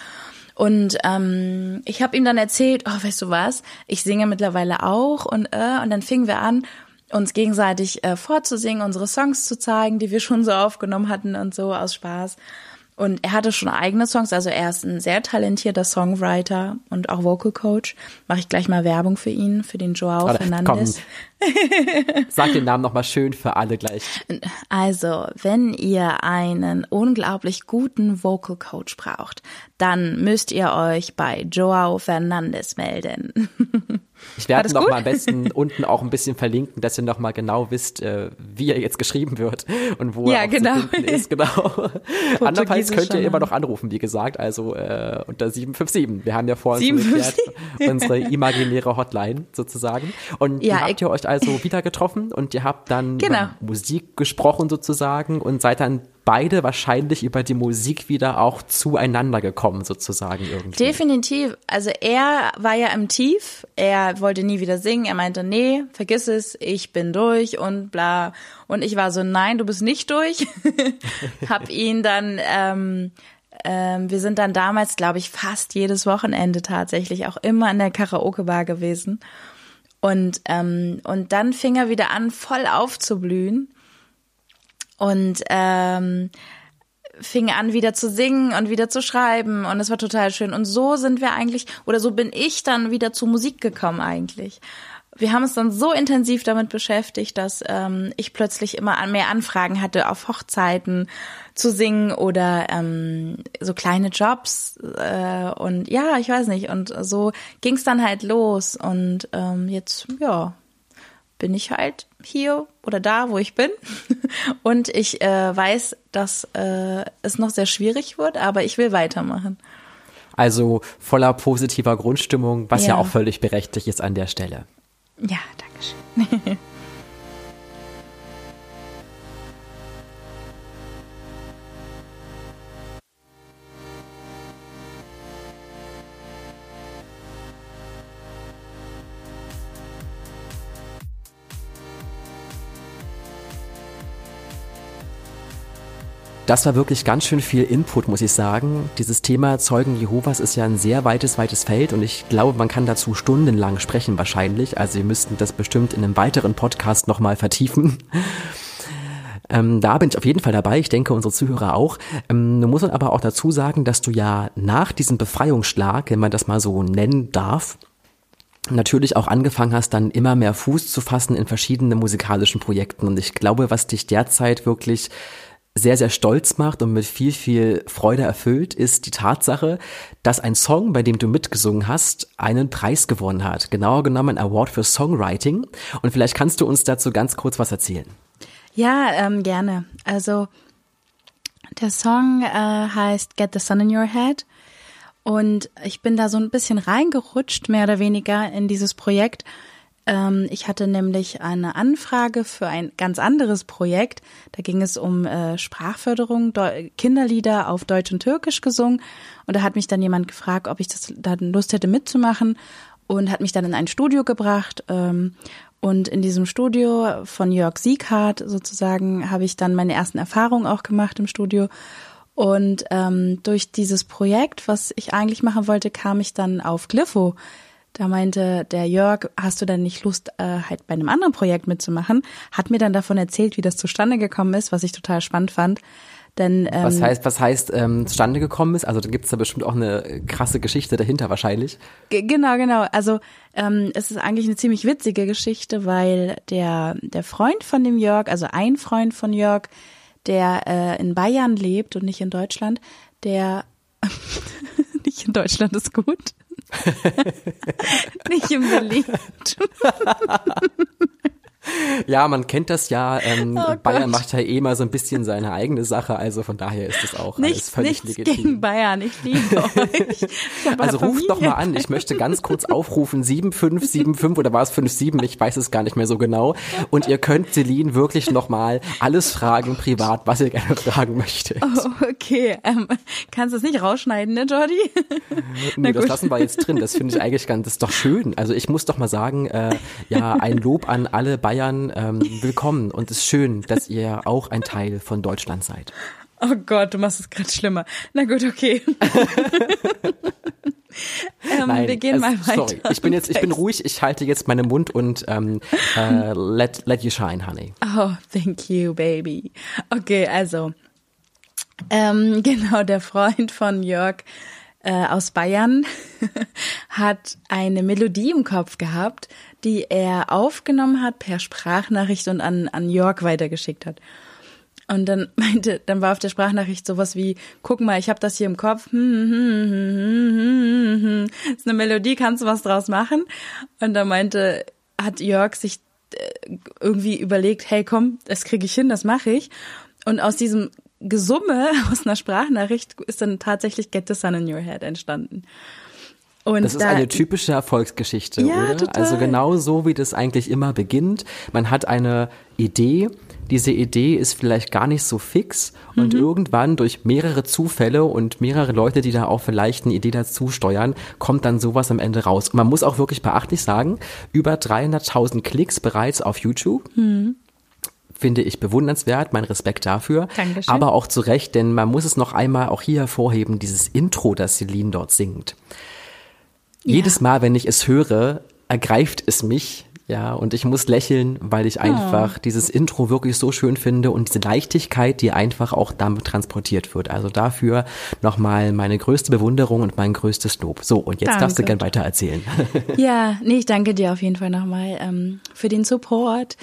Und ähm, ich habe ihm dann erzählt, oh, weißt du was, ich singe mittlerweile auch und äh, und dann fingen wir an, uns gegenseitig äh, vorzusingen, unsere Songs zu zeigen, die wir schon so aufgenommen hatten und so aus Spaß. Und er hatte schon eigene Songs, also er ist ein sehr talentierter Songwriter und auch Vocal Coach. Mache ich gleich mal Werbung für ihn, für den Joao Warte, Fernandes. Komm, sag den Namen nochmal schön für alle gleich. Also, wenn ihr einen unglaublich guten Vocal Coach braucht, dann müsst ihr euch bei Joao Fernandes melden. Ich werde noch mal am besten unten auch ein bisschen verlinken, dass ihr noch mal genau wisst, äh, wie er jetzt geschrieben wird und wo ja, er genau. zu finden ist. Genau. Andernfalls könnt ihr immer noch anrufen, wie gesagt, also äh, unter 757. Wir haben ja vorhin erklärt, unsere imaginäre Hotline sozusagen. Und ja, ihr habt ihr euch also wieder getroffen und ihr habt dann genau. Musik gesprochen sozusagen und seid dann beide wahrscheinlich über die Musik wieder auch zueinander gekommen, sozusagen irgendwie. Definitiv. Also er war ja im Tief, er wollte nie wieder singen, er meinte, nee, vergiss es, ich bin durch und bla. Und ich war so, nein, du bist nicht durch. Hab ihn dann, ähm, ähm, wir sind dann damals, glaube ich, fast jedes Wochenende tatsächlich auch immer in der Karaoke-Bar gewesen. Und, ähm, und dann fing er wieder an, voll aufzublühen und ähm, fing an wieder zu singen und wieder zu schreiben. Und es war total schön. Und so sind wir eigentlich oder so bin ich dann wieder zur Musik gekommen eigentlich. Wir haben uns dann so intensiv damit beschäftigt, dass ähm, ich plötzlich immer mehr Anfragen hatte, auf Hochzeiten zu singen oder ähm, so kleine Jobs äh, und ja, ich weiß nicht. Und so ging es dann halt los. Und ähm, jetzt ja bin ich halt hier oder da, wo ich bin. Und ich äh, weiß, dass äh, es noch sehr schwierig wird, aber ich will weitermachen. Also voller positiver Grundstimmung, was ja, ja auch völlig berechtigt ist an der Stelle. Ja, danke schön. Das war wirklich ganz schön viel Input, muss ich sagen. Dieses Thema Zeugen Jehovas ist ja ein sehr weites, weites Feld und ich glaube, man kann dazu stundenlang sprechen wahrscheinlich. Also wir müssten das bestimmt in einem weiteren Podcast nochmal vertiefen. Ähm, da bin ich auf jeden Fall dabei. Ich denke, unsere Zuhörer auch. Ähm, du musst aber auch dazu sagen, dass du ja nach diesem Befreiungsschlag, wenn man das mal so nennen darf, natürlich auch angefangen hast, dann immer mehr Fuß zu fassen in verschiedenen musikalischen Projekten. Und ich glaube, was dich derzeit wirklich sehr, sehr stolz macht und mit viel, viel Freude erfüllt, ist die Tatsache, dass ein Song, bei dem du mitgesungen hast, einen Preis gewonnen hat. Genauer genommen ein Award für Songwriting. Und vielleicht kannst du uns dazu ganz kurz was erzählen. Ja, ähm, gerne. Also der Song äh, heißt Get the Sun in Your Head. Und ich bin da so ein bisschen reingerutscht, mehr oder weniger, in dieses Projekt ähm, ich hatte nämlich eine Anfrage für ein ganz anderes Projekt. Da ging es um äh, Sprachförderung, Deu Kinderlieder auf Deutsch und Türkisch gesungen. Und da hat mich dann jemand gefragt, ob ich das dann Lust hätte mitzumachen und hat mich dann in ein Studio gebracht. Ähm, und in diesem Studio von Jörg Sieghardt sozusagen habe ich dann meine ersten Erfahrungen auch gemacht im Studio. Und ähm, durch dieses Projekt, was ich eigentlich machen wollte, kam ich dann auf Glypho da meinte der Jörg, hast du denn nicht Lust, äh, halt bei einem anderen Projekt mitzumachen? Hat mir dann davon erzählt, wie das zustande gekommen ist, was ich total spannend fand. Denn, ähm, was heißt, was heißt ähm, zustande gekommen ist? Also da gibt's da bestimmt auch eine krasse Geschichte dahinter wahrscheinlich. Genau, genau. Also ähm, es ist eigentlich eine ziemlich witzige Geschichte, weil der der Freund von dem Jörg, also ein Freund von Jörg, der äh, in Bayern lebt und nicht in Deutschland, der nicht in Deutschland ist gut. Nicht im Berlin. Ja, man kennt das ja. Ähm, oh Bayern macht ja eh mal so ein bisschen seine eigene Sache, also von daher ist es auch nichts, alles völlig nichts legitim. gegen Bayern, ich liebe euch. Ich also ruft doch mal an. Ich möchte ganz kurz aufrufen 7575 oder war es 57, ich weiß es gar nicht mehr so genau. Und ihr könnt Celine wirklich noch mal alles fragen privat, was ihr gerne fragen möchtet. Oh, okay. Ähm, kannst du es nicht rausschneiden, ne, Jordi? nee, das lassen wir jetzt drin. Das finde ich eigentlich ganz, das ist doch schön. Also ich muss doch mal sagen, äh, ja, ein Lob an alle Bayern Bayern ähm, willkommen und es ist schön, dass ihr auch ein Teil von Deutschland seid. Oh Gott, du machst es gerade schlimmer. Na gut, okay. ähm, Nein, wir gehen mal weiter. Sorry, ich bin jetzt, ich bin ruhig. Ich halte jetzt meinen Mund und ähm, äh, let let you shine, honey. Oh, thank you, baby. Okay, also ähm, genau der Freund von Jörg äh, aus Bayern hat eine Melodie im Kopf gehabt, die er aufgenommen hat per Sprachnachricht und an, an Jörg weitergeschickt hat. Und dann meinte, dann war auf der Sprachnachricht sowas wie, guck mal, ich habe das hier im Kopf. Das ist eine Melodie, kannst du was draus machen? Und da meinte, hat Jörg sich äh, irgendwie überlegt, hey komm, das kriege ich hin, das mache ich. Und aus diesem Gesumme aus einer Sprachnachricht ist dann tatsächlich Get the Sun in Your Head entstanden. Und das ist da, eine typische Erfolgsgeschichte, ja, oder? Total. Also genau so, wie das eigentlich immer beginnt. Man hat eine Idee, diese Idee ist vielleicht gar nicht so fix und mhm. irgendwann durch mehrere Zufälle und mehrere Leute, die da auch vielleicht eine Idee dazu steuern, kommt dann sowas am Ende raus. Und man muss auch wirklich beachtlich sagen, über 300.000 Klicks bereits auf YouTube. Mhm finde ich bewundernswert, mein Respekt dafür. Dankeschön. Aber auch zu Recht, denn man muss es noch einmal auch hier hervorheben, dieses Intro, das Celine dort singt. Ja. Jedes Mal, wenn ich es höre, ergreift es mich. Ja, und ich muss lächeln, weil ich einfach oh. dieses Intro wirklich so schön finde und diese Leichtigkeit, die einfach auch damit transportiert wird. Also dafür nochmal meine größte Bewunderung und mein größtes Lob. So, und jetzt danke. darfst du gern weiter erzählen. Ja, nee, ich danke dir auf jeden Fall nochmal ähm, für den Support.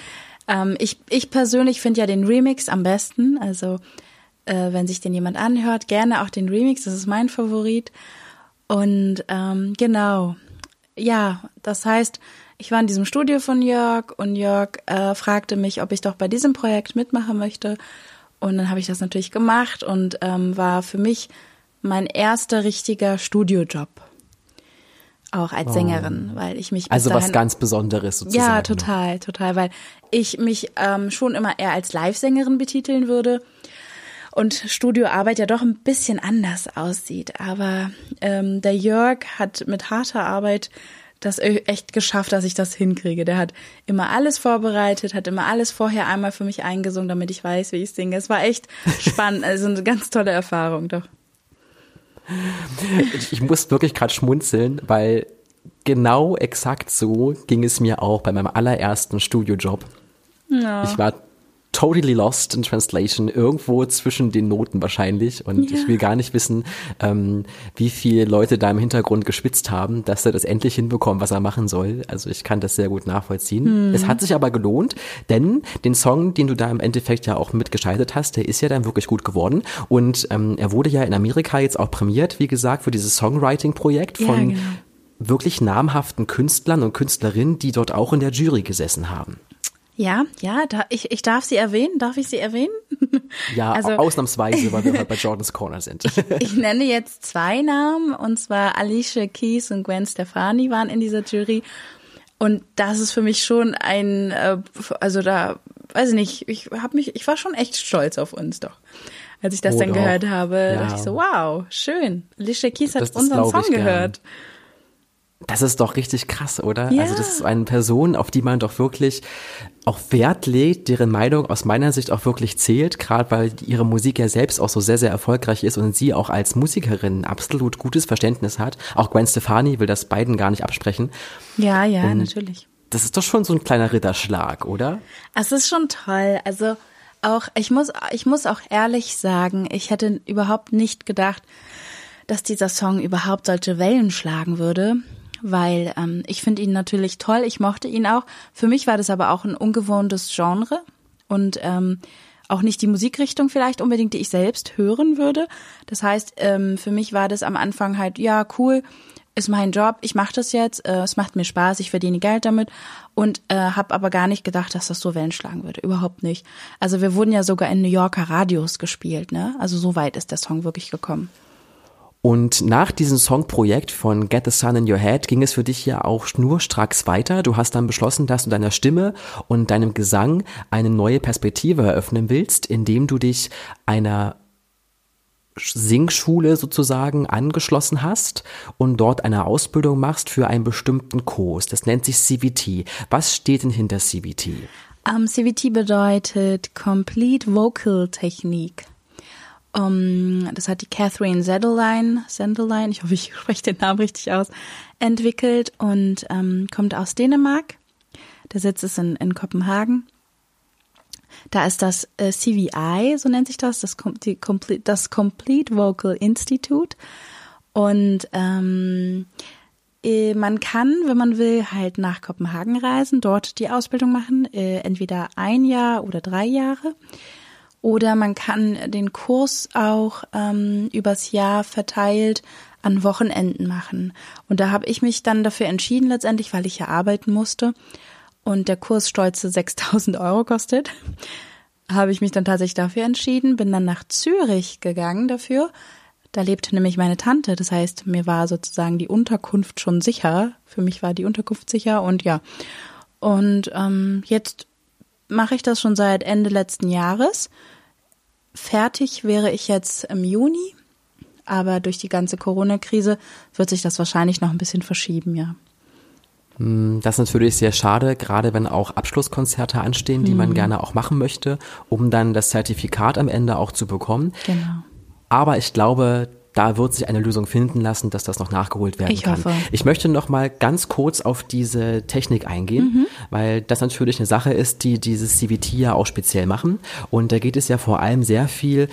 Ähm, ich, ich persönlich finde ja den Remix am besten. Also äh, wenn sich den jemand anhört, gerne auch den Remix, das ist mein Favorit. Und ähm, genau, ja, das heißt, ich war in diesem Studio von Jörg und Jörg äh, fragte mich, ob ich doch bei diesem Projekt mitmachen möchte. Und dann habe ich das natürlich gemacht und ähm, war für mich mein erster richtiger Studiojob. Auch als oh. Sängerin, weil ich mich. Also was ganz Besonderes sozusagen. Ja, total, total, weil ich mich ähm, schon immer eher als Live-Sängerin betiteln würde und Studioarbeit ja doch ein bisschen anders aussieht. Aber ähm, der Jörg hat mit harter Arbeit das echt geschafft, dass ich das hinkriege. Der hat immer alles vorbereitet, hat immer alles vorher einmal für mich eingesungen, damit ich weiß, wie ich singe. Es war echt spannend, also eine ganz tolle Erfahrung, doch. Ich muss wirklich gerade schmunzeln, weil genau exakt so ging es mir auch bei meinem allerersten Studiojob. Ja. Ich war totally lost in translation, irgendwo zwischen den Noten wahrscheinlich. Und ja. ich will gar nicht wissen, ähm, wie viele Leute da im Hintergrund geschwitzt haben, dass er das endlich hinbekommt, was er machen soll. Also ich kann das sehr gut nachvollziehen. Hm. Es hat sich aber gelohnt, denn den Song, den du da im Endeffekt ja auch mitgeschaltet hast, der ist ja dann wirklich gut geworden. Und ähm, er wurde ja in Amerika jetzt auch prämiert, wie gesagt, für dieses Songwriting-Projekt von ja, genau. wirklich namhaften Künstlern und Künstlerinnen, die dort auch in der Jury gesessen haben. Ja, ja, da, ich, ich darf sie erwähnen. Darf ich sie erwähnen? Ja, also, ausnahmsweise, weil wir halt bei Jordans Corner sind. ich, ich nenne jetzt zwei Namen, und zwar Alicia Keys und Gwen Stefani waren in dieser Jury. Und das ist für mich schon ein, äh, also da, weiß ich nicht, ich habe mich, ich war schon echt stolz auf uns doch. Als ich das oh, dann doch. gehört habe, ja. dachte ich so, wow, schön. Alicia Keys hat das, das unseren Song gehört. Das ist doch richtig krass, oder? Ja. Also das ist eine Person, auf die man doch wirklich auch Wert legt, deren Meinung aus meiner Sicht auch wirklich zählt, gerade weil ihre Musik ja selbst auch so sehr, sehr erfolgreich ist und sie auch als Musikerin absolut gutes Verständnis hat. Auch Gwen Stefani will das beiden gar nicht absprechen. Ja, ja, und natürlich. Das ist doch schon so ein kleiner Ritterschlag, oder? Es ist schon toll. Also auch, ich muss, ich muss auch ehrlich sagen, ich hätte überhaupt nicht gedacht, dass dieser Song überhaupt solche Wellen schlagen würde weil ähm, ich finde ihn natürlich toll, ich mochte ihn auch. Für mich war das aber auch ein ungewohntes Genre und ähm, auch nicht die Musikrichtung vielleicht unbedingt, die ich selbst hören würde. Das heißt, ähm, für mich war das am Anfang halt, ja, cool, ist mein Job, ich mache das jetzt, äh, es macht mir Spaß, ich verdiene Geld damit und äh, habe aber gar nicht gedacht, dass das so Wellen schlagen würde, überhaupt nicht. Also wir wurden ja sogar in New Yorker Radios gespielt, ne? Also so weit ist der Song wirklich gekommen. Und nach diesem Songprojekt von Get the Sun in Your Head ging es für dich ja auch schnurstracks weiter. Du hast dann beschlossen, dass du deiner Stimme und deinem Gesang eine neue Perspektive eröffnen willst, indem du dich einer Singschule sozusagen angeschlossen hast und dort eine Ausbildung machst für einen bestimmten Kurs. Das nennt sich CVT. Was steht denn hinter CVT? Um, ähm, CVT bedeutet Complete Vocal Technique. Um, das hat die Catherine Zedeline, Zendeline, ich hoffe, ich spreche den Namen richtig aus, entwickelt und ähm, kommt aus Dänemark. Der Sitz ist in, in Kopenhagen. Da ist das äh, CVI, so nennt sich das, das, die Complete, das Complete Vocal Institute. Und ähm, äh, man kann, wenn man will, halt nach Kopenhagen reisen, dort die Ausbildung machen, äh, entweder ein Jahr oder drei Jahre. Oder man kann den Kurs auch ähm, übers Jahr verteilt an Wochenenden machen. Und da habe ich mich dann dafür entschieden letztendlich, weil ich ja arbeiten musste und der Kurs stolze 6000 Euro kostet, habe ich mich dann tatsächlich dafür entschieden, bin dann nach Zürich gegangen dafür. Da lebte nämlich meine Tante. Das heißt, mir war sozusagen die Unterkunft schon sicher. Für mich war die Unterkunft sicher und ja. Und ähm, jetzt mache ich das schon seit Ende letzten Jahres. Fertig wäre ich jetzt im Juni, aber durch die ganze Corona-Krise wird sich das wahrscheinlich noch ein bisschen verschieben, ja. Hm, das ist natürlich sehr schade, gerade wenn auch Abschlusskonzerte anstehen, die man hm. gerne auch machen möchte, um dann das Zertifikat am Ende auch zu bekommen. Genau. Aber ich glaube, da wird sich eine Lösung finden lassen, dass das noch nachgeholt werden ich kann. Hoffe. Ich möchte noch mal ganz kurz auf diese Technik eingehen, mhm. weil das natürlich eine Sache ist, die dieses CVT ja auch speziell machen. Und da geht es ja vor allem sehr viel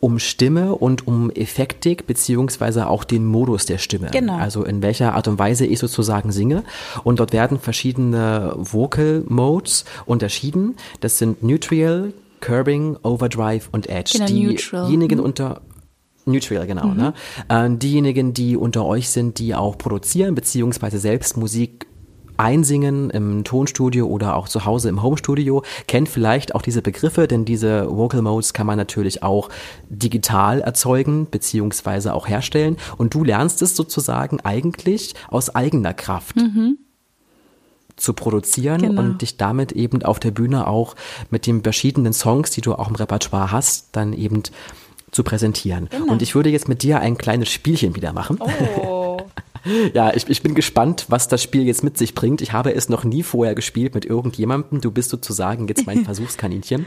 um Stimme und um Effektik beziehungsweise auch den Modus der Stimme. Genau. Also in welcher Art und Weise ich sozusagen singe. Und dort werden verschiedene Vocal Modes unterschieden. Das sind Neutral, Curbing, Overdrive und Edge. Genau, Diejenigen mhm. unter Neutral, genau. Mhm. Ne? Äh, diejenigen, die unter euch sind, die auch produzieren, beziehungsweise selbst Musik einsingen im Tonstudio oder auch zu Hause im Homestudio, kennt vielleicht auch diese Begriffe, denn diese Vocal Modes kann man natürlich auch digital erzeugen, beziehungsweise auch herstellen. Und du lernst es sozusagen eigentlich aus eigener Kraft. Mhm zu produzieren genau. und dich damit eben auf der Bühne auch mit den verschiedenen Songs, die du auch im Repertoire hast, dann eben zu präsentieren. Genau. Und ich würde jetzt mit dir ein kleines Spielchen wieder machen. Oh. Ja, ich, ich bin gespannt, was das Spiel jetzt mit sich bringt. Ich habe es noch nie vorher gespielt mit irgendjemandem. Du bist sozusagen jetzt mein Versuchskaninchen.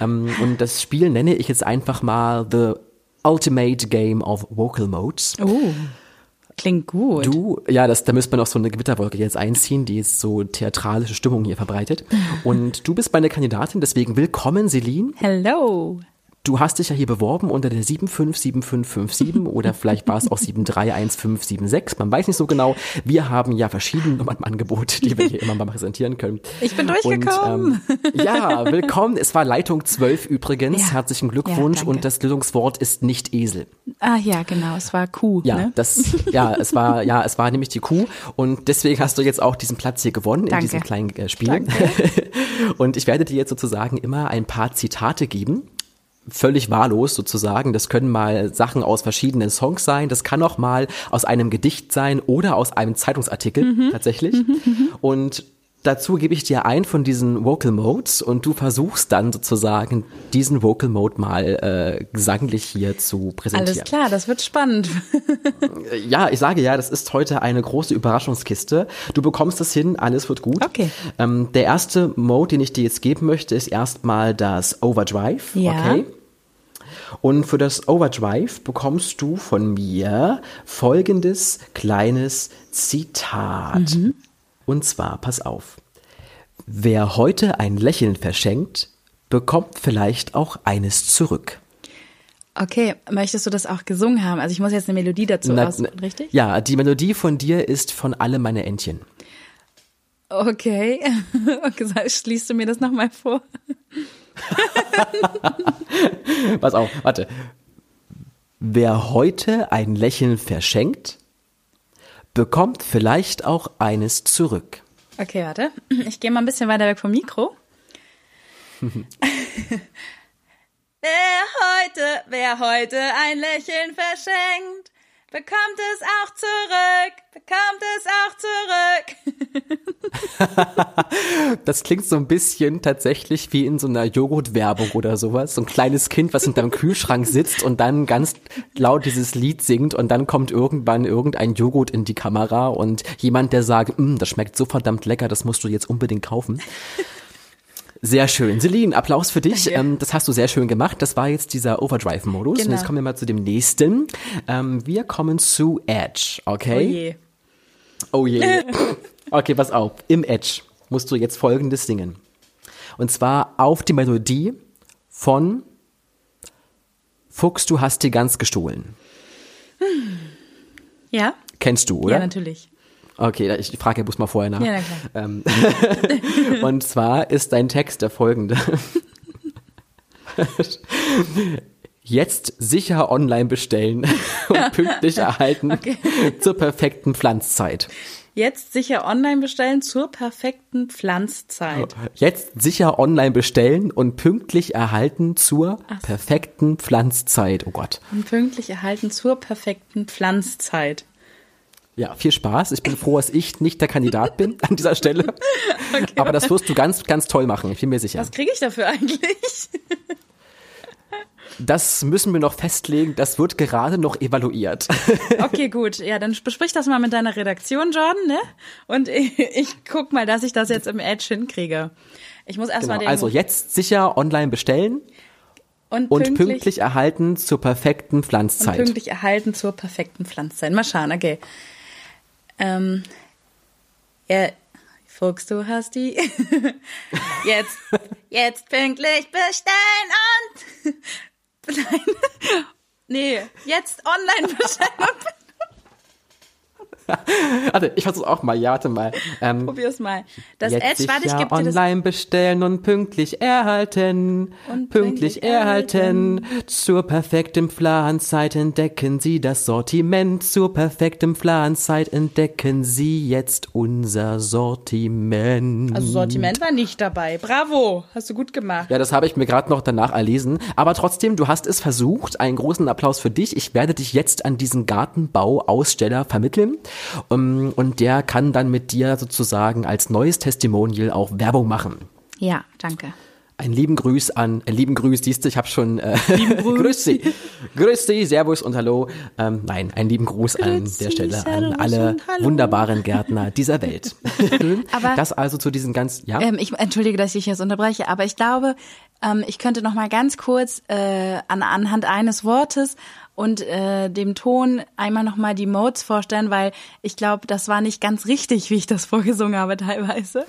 ähm, und das Spiel nenne ich jetzt einfach mal The Ultimate Game of Vocal Modes. Oh. Klingt gut. Du, ja, das, da müsste man auch so eine Gewitterwolke jetzt einziehen, die jetzt so theatralische Stimmung hier verbreitet. Und du bist meine Kandidatin, deswegen willkommen, Celine. Hello. Du hast dich ja hier beworben unter der 757557 oder vielleicht war es auch 731576, man weiß nicht so genau. Wir haben ja verschiedene Nummern im Angebot, die wir hier immer mal präsentieren können. Ich bin durchgekommen. Und, ähm, ja, willkommen. Es war Leitung 12 übrigens. Ja. Herzlichen Glückwunsch. Ja, und das Lösungswort ist nicht Esel. Ah ja, genau. Es war Kuh. Ja, ne? das, ja, es war, ja, es war nämlich die Kuh. Und deswegen hast du jetzt auch diesen Platz hier gewonnen Danke. in diesem kleinen äh, Spiel. und ich werde dir jetzt sozusagen immer ein paar Zitate geben völlig wahllos sozusagen. Das können mal Sachen aus verschiedenen Songs sein, das kann auch mal aus einem Gedicht sein oder aus einem Zeitungsartikel mhm. tatsächlich. Mhm, mhm, und dazu gebe ich dir ein von diesen Vocal Modes und du versuchst dann sozusagen diesen Vocal Mode mal äh, gesanglich hier zu präsentieren. Alles klar, das wird spannend. ja, ich sage ja, das ist heute eine große Überraschungskiste. Du bekommst das hin, alles wird gut. Okay. Ähm, der erste Mode, den ich dir jetzt geben möchte, ist erstmal das Overdrive. Ja. Okay. Und für das Overdrive bekommst du von mir folgendes kleines Zitat. Mhm. Und zwar, pass auf. Wer heute ein Lächeln verschenkt, bekommt vielleicht auch eines zurück. Okay, möchtest du das auch gesungen haben? Also ich muss jetzt eine Melodie dazu Na, aus, richtig? Ja, die Melodie von dir ist von alle meine Entchen. Okay. okay, schließt du mir das nochmal vor? Pass auf, warte. Wer heute ein Lächeln verschenkt, bekommt vielleicht auch eines zurück. Okay, warte. Ich gehe mal ein bisschen weiter weg vom Mikro. wer heute, wer heute ein Lächeln verschenkt, bekommt es auch zurück, bekommt es auch zurück. das klingt so ein bisschen tatsächlich wie in so einer Joghurtwerbung oder sowas. So ein kleines Kind, was hinterm Kühlschrank sitzt und dann ganz laut dieses Lied singt und dann kommt irgendwann irgendein Joghurt in die Kamera und jemand, der sagt, mm, das schmeckt so verdammt lecker, das musst du jetzt unbedingt kaufen. Sehr schön. Celine, Applaus für dich. Ähm, das hast du sehr schön gemacht. Das war jetzt dieser Overdrive-Modus. Genau. Und jetzt kommen wir mal zu dem nächsten. Ähm, wir kommen zu Edge, okay? Oh je. Oh je. Okay, pass auf. Im Edge musst du jetzt folgendes singen. Und zwar auf die Melodie von Fuchs, du hast die ganz gestohlen. Ja. Kennst du, oder? Ja, natürlich. Okay, ich frage ja bloß mal vorher nach. Ja, na klar. Ähm, und zwar ist dein Text der folgende. Jetzt sicher online bestellen und pünktlich erhalten okay. zur perfekten Pflanzzeit. Jetzt sicher online bestellen zur perfekten Pflanzzeit. Jetzt sicher online bestellen und pünktlich erhalten zur Ach. perfekten Pflanzzeit. Oh Gott. Und pünktlich erhalten zur perfekten Pflanzzeit. Ja, viel Spaß. Ich bin froh, dass ich nicht der Kandidat bin an dieser Stelle. Okay, Aber das wirst du ganz, ganz toll machen. Ich bin mir sicher. Was kriege ich dafür eigentlich? Das müssen wir noch festlegen. Das wird gerade noch evaluiert. Okay, gut. Ja, dann besprich das mal mit deiner Redaktion, Jordan, ne? Und ich, ich guck mal, dass ich das jetzt im Edge hinkriege. Ich muss erstmal genau. den. Also jetzt sicher online bestellen. Und pünktlich, und pünktlich, erhalten zur perfekten Pflanzzeit. Und pünktlich erhalten zur perfekten Pflanzzeit. Mal schauen, okay. Ähm, er, Fuchs, du hast die. jetzt, jetzt pünktlich bestellen und. Nein. Nee, jetzt online bestellen und Warte, ich versuch's auch mal. Ja, warte mal. Ähm, Probier's mal. Das Edge, warte, ich gebe dir das. online bestellen und pünktlich erhalten. Und pünktlich, erhalten. erhalten. Zur perfekten Planzeit entdecken Sie das Sortiment. Zur perfekten Planzeit entdecken Sie jetzt unser Sortiment. Also Sortiment war nicht dabei. Bravo, hast du gut gemacht. Ja, das habe ich mir gerade noch danach erlesen. Aber trotzdem, du hast es versucht. Einen großen Applaus für dich. Ich werde dich jetzt an diesen Gartenbauaussteller vermitteln. Um, und der kann dann mit dir sozusagen als neues Testimonial auch Werbung machen. Ja, danke. Einen lieben Grüß an, äh, lieben Grüß, siehst du, ich habe schon, äh, grüß Sie, grüß Sie, Servus und Hallo. Ähm, nein, einen lieben Gruß grüß an der Stelle an alle wunderbaren Gärtner dieser Welt. aber das also zu diesen ganz, ja. Ähm, ich entschuldige, dass ich jetzt unterbreche, aber ich glaube, ähm, ich könnte noch mal ganz kurz äh, an, anhand eines Wortes und äh, dem Ton einmal noch mal die Modes vorstellen, weil ich glaube, das war nicht ganz richtig, wie ich das vorgesungen habe teilweise.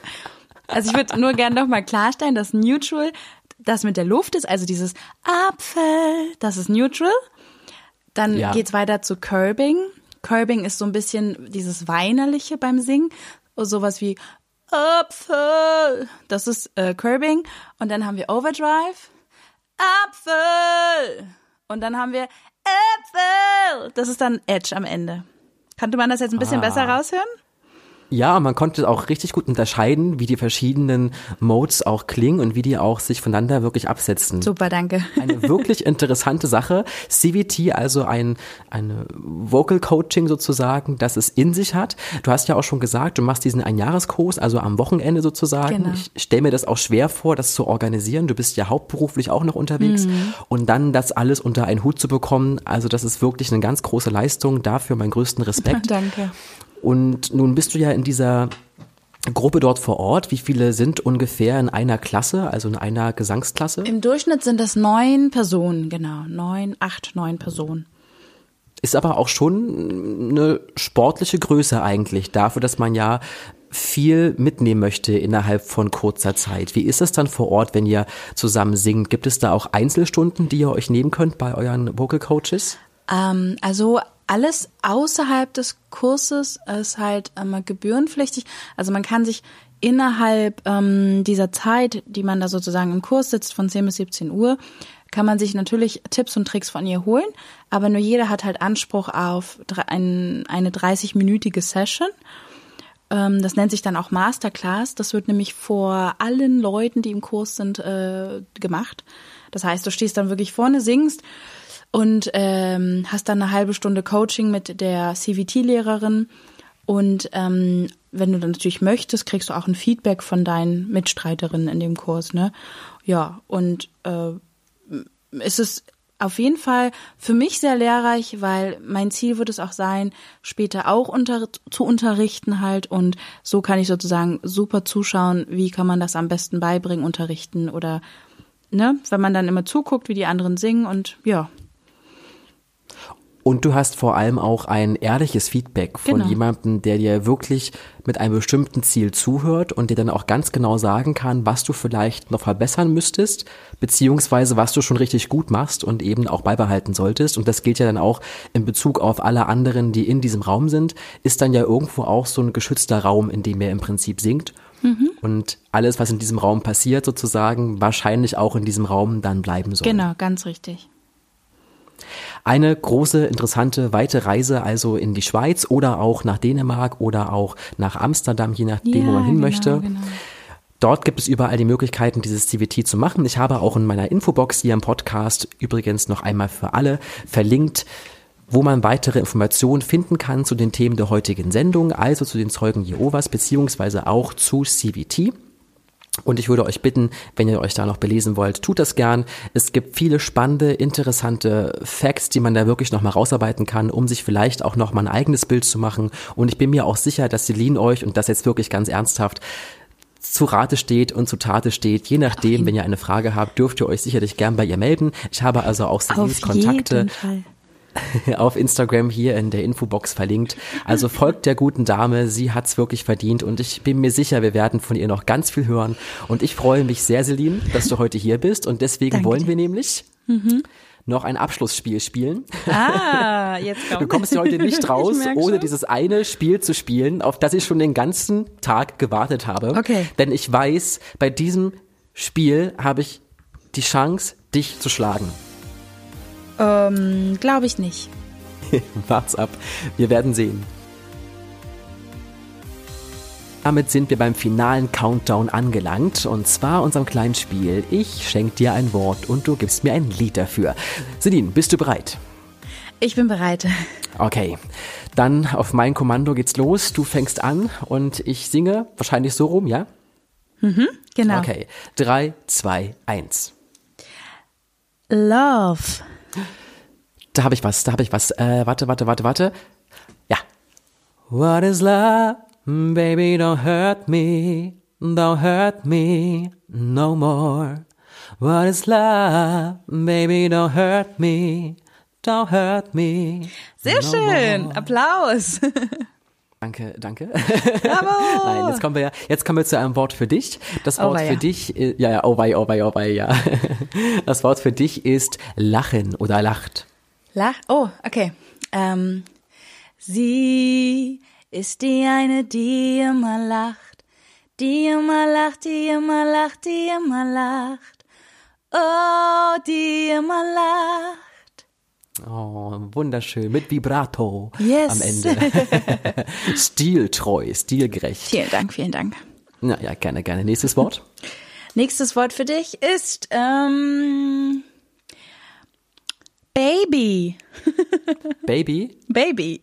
Also ich würde nur gerne nochmal klarstellen, dass Neutral das mit der Luft ist, also dieses Apfel, das ist Neutral. Dann ja. geht's weiter zu Curbing. Curbing ist so ein bisschen dieses Weinerliche beim Singen. Sowas wie Apfel. Das ist äh, Curbing. Und dann haben wir Overdrive. Apfel. Und dann haben wir Apfel. Das ist dann Edge am Ende. Kannte man das jetzt ein bisschen ah. besser raushören? Ja, man konnte auch richtig gut unterscheiden, wie die verschiedenen Modes auch klingen und wie die auch sich voneinander wirklich absetzen. Super, danke. Eine wirklich interessante Sache. CVT, also ein eine Vocal Coaching sozusagen, das es in sich hat. Du hast ja auch schon gesagt, du machst diesen Einjahreskurs, also am Wochenende sozusagen. Genau. Ich stelle mir das auch schwer vor, das zu organisieren. Du bist ja hauptberuflich auch noch unterwegs mhm. und dann das alles unter einen Hut zu bekommen. Also das ist wirklich eine ganz große Leistung. Dafür meinen größten Respekt. Danke. Und nun bist du ja in dieser Gruppe dort vor Ort. Wie viele sind ungefähr in einer Klasse, also in einer Gesangsklasse? Im Durchschnitt sind es neun Personen, genau. Neun, acht, neun Personen. Ist aber auch schon eine sportliche Größe eigentlich dafür, dass man ja viel mitnehmen möchte innerhalb von kurzer Zeit. Wie ist es dann vor Ort, wenn ihr zusammen singt? Gibt es da auch Einzelstunden, die ihr euch nehmen könnt bei euren Vocal Coaches? Ähm, also alles außerhalb des Kurses ist halt immer gebührenpflichtig. Also man kann sich innerhalb ähm, dieser Zeit, die man da sozusagen im Kurs sitzt, von 10 bis 17 Uhr, kann man sich natürlich Tipps und Tricks von ihr holen, aber nur jeder hat halt Anspruch auf ein, eine 30-minütige Session. Ähm, das nennt sich dann auch Masterclass. Das wird nämlich vor allen Leuten, die im Kurs sind, äh, gemacht. Das heißt, du stehst dann wirklich vorne, singst und ähm, hast dann eine halbe Stunde Coaching mit der CVT-Lehrerin. Und ähm, wenn du dann natürlich möchtest, kriegst du auch ein Feedback von deinen Mitstreiterinnen in dem Kurs, ne? Ja, und äh, es ist auf jeden Fall für mich sehr lehrreich, weil mein Ziel wird es auch sein, später auch unter, zu unterrichten halt und so kann ich sozusagen super zuschauen, wie kann man das am besten beibringen, unterrichten oder ne, wenn man dann immer zuguckt, wie die anderen singen und ja, und du hast vor allem auch ein ehrliches Feedback von genau. jemandem, der dir wirklich mit einem bestimmten Ziel zuhört und dir dann auch ganz genau sagen kann, was du vielleicht noch verbessern müsstest, beziehungsweise was du schon richtig gut machst und eben auch beibehalten solltest. Und das gilt ja dann auch in Bezug auf alle anderen, die in diesem Raum sind, ist dann ja irgendwo auch so ein geschützter Raum, in dem er im Prinzip singt. Mhm. Und alles, was in diesem Raum passiert, sozusagen, wahrscheinlich auch in diesem Raum dann bleiben soll. Genau, ganz richtig. Eine große, interessante, weite Reise also in die Schweiz oder auch nach Dänemark oder auch nach Amsterdam, je nachdem, ja, wo man hin genau, möchte. Genau. Dort gibt es überall die Möglichkeiten, dieses CVT zu machen. Ich habe auch in meiner Infobox hier im Podcast übrigens noch einmal für alle verlinkt, wo man weitere Informationen finden kann zu den Themen der heutigen Sendung, also zu den Zeugen Jehovas beziehungsweise auch zu CVT. Und ich würde euch bitten, wenn ihr euch da noch belesen wollt, tut das gern. Es gibt viele spannende, interessante Facts, die man da wirklich nochmal rausarbeiten kann, um sich vielleicht auch nochmal ein eigenes Bild zu machen. Und ich bin mir auch sicher, dass Celine euch, und das jetzt wirklich ganz ernsthaft, zu Rate steht und zu Tate steht. Je nachdem, wenn ihr eine Frage habt, dürft ihr euch sicherlich gern bei ihr melden. Ich habe also auch Celines Kontakte. Auf Instagram hier in der Infobox verlinkt. Also folgt der guten Dame, sie hat's wirklich verdient und ich bin mir sicher, wir werden von ihr noch ganz viel hören. Und ich freue mich sehr, Celine, dass du heute hier bist und deswegen Danke wollen wir nämlich mhm. noch ein Abschlussspiel spielen. Ah, jetzt komm. Du kommst heute nicht raus, ohne dieses eine Spiel zu spielen, auf das ich schon den ganzen Tag gewartet habe. Okay. Denn ich weiß, bei diesem Spiel habe ich die Chance, dich zu schlagen. Ähm, glaube ich nicht. Wart's ab. Wir werden sehen. Damit sind wir beim finalen Countdown angelangt und zwar unserem kleinen Spiel. Ich schenke dir ein Wort und du gibst mir ein Lied dafür. Sedin, bist du bereit? Ich bin bereit. Okay, dann auf mein Kommando geht's los. Du fängst an und ich singe wahrscheinlich so rum, ja? Mhm, genau. Okay, drei, zwei, eins. Love. Da habe ich was, da habe ich was. Äh, warte, warte, warte, warte. Ja. What is love? Baby, don't hurt me. Don't hurt me no more. What is love? Baby, don't hurt me. Don't hurt me. Sehr no schön. more. Applaus. Danke, danke. Bravo. Nein, jetzt kommen wir ja, jetzt kommen wir zu einem Wort für dich. Das Oh Wort weia. für dich, äh, ja, ja, oh wei, oh wei, oh wei, ja. Das Wort für dich ist lachen oder lacht. Lach. Oh, okay. Ähm, sie ist die eine, die immer lacht, die immer lacht, die immer lacht, die immer lacht. Oh, die immer lacht. Oh, wunderschön, mit Vibrato Yes. am Ende. Stiltreu, stilgerecht. Vielen Dank, vielen Dank. Na ja, gerne, gerne. Nächstes Wort. Nächstes Wort für dich ist ähm, Baby. Baby. Baby.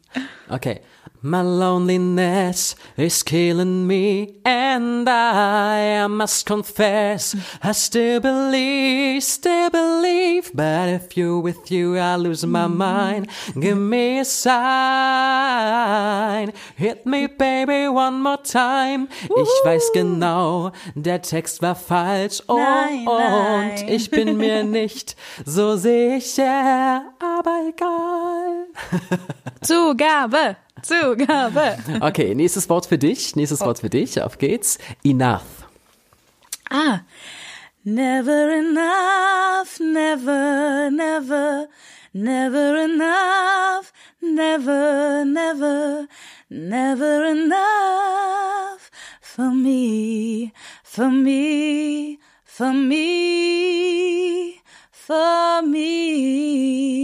Okay. My loneliness is killing me, and I, I must confess, I still believe, still believe. But if you're with you, I lose my mind. Give me a sign, hit me, baby, one more time. Ich weiß genau, der Text war falsch. Oh, Nein, und nein. ich bin mir nicht so sicher, aber egal. Zugabe. Zugabe. Okay, nächstes Wort für dich. Nächstes Wort für dich. Auf geht's. Enough. Ah. Never enough, never, never, never enough, never, never, never enough for me, for me, for me, for me.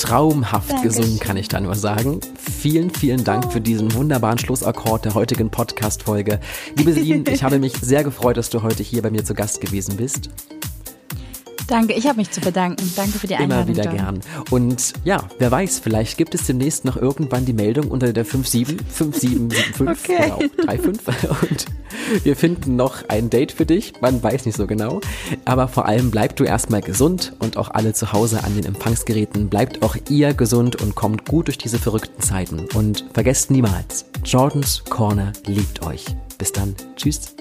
Traumhaft Dankeschön. gesungen, kann ich da nur sagen. Vielen, vielen Dank für diesen wunderbaren Schlussakkord der heutigen Podcast-Folge. Liebe Celine, ich habe mich sehr gefreut, dass du heute hier bei mir zu Gast gewesen bist. Danke, ich habe mich zu bedanken. Danke für die Einladung. Immer wieder John. gern. Und ja, wer weiß, vielleicht gibt es demnächst noch irgendwann die Meldung unter der 57 5775 Okay. auch 35 und wir finden noch ein Date für dich. Man weiß nicht so genau. Aber vor allem bleib du erstmal gesund und auch alle zu Hause an den Empfangsgeräten. Bleibt auch ihr gesund und kommt gut durch diese verrückten Zeiten. Und vergesst niemals, Jordans Corner liebt euch. Bis dann. Tschüss.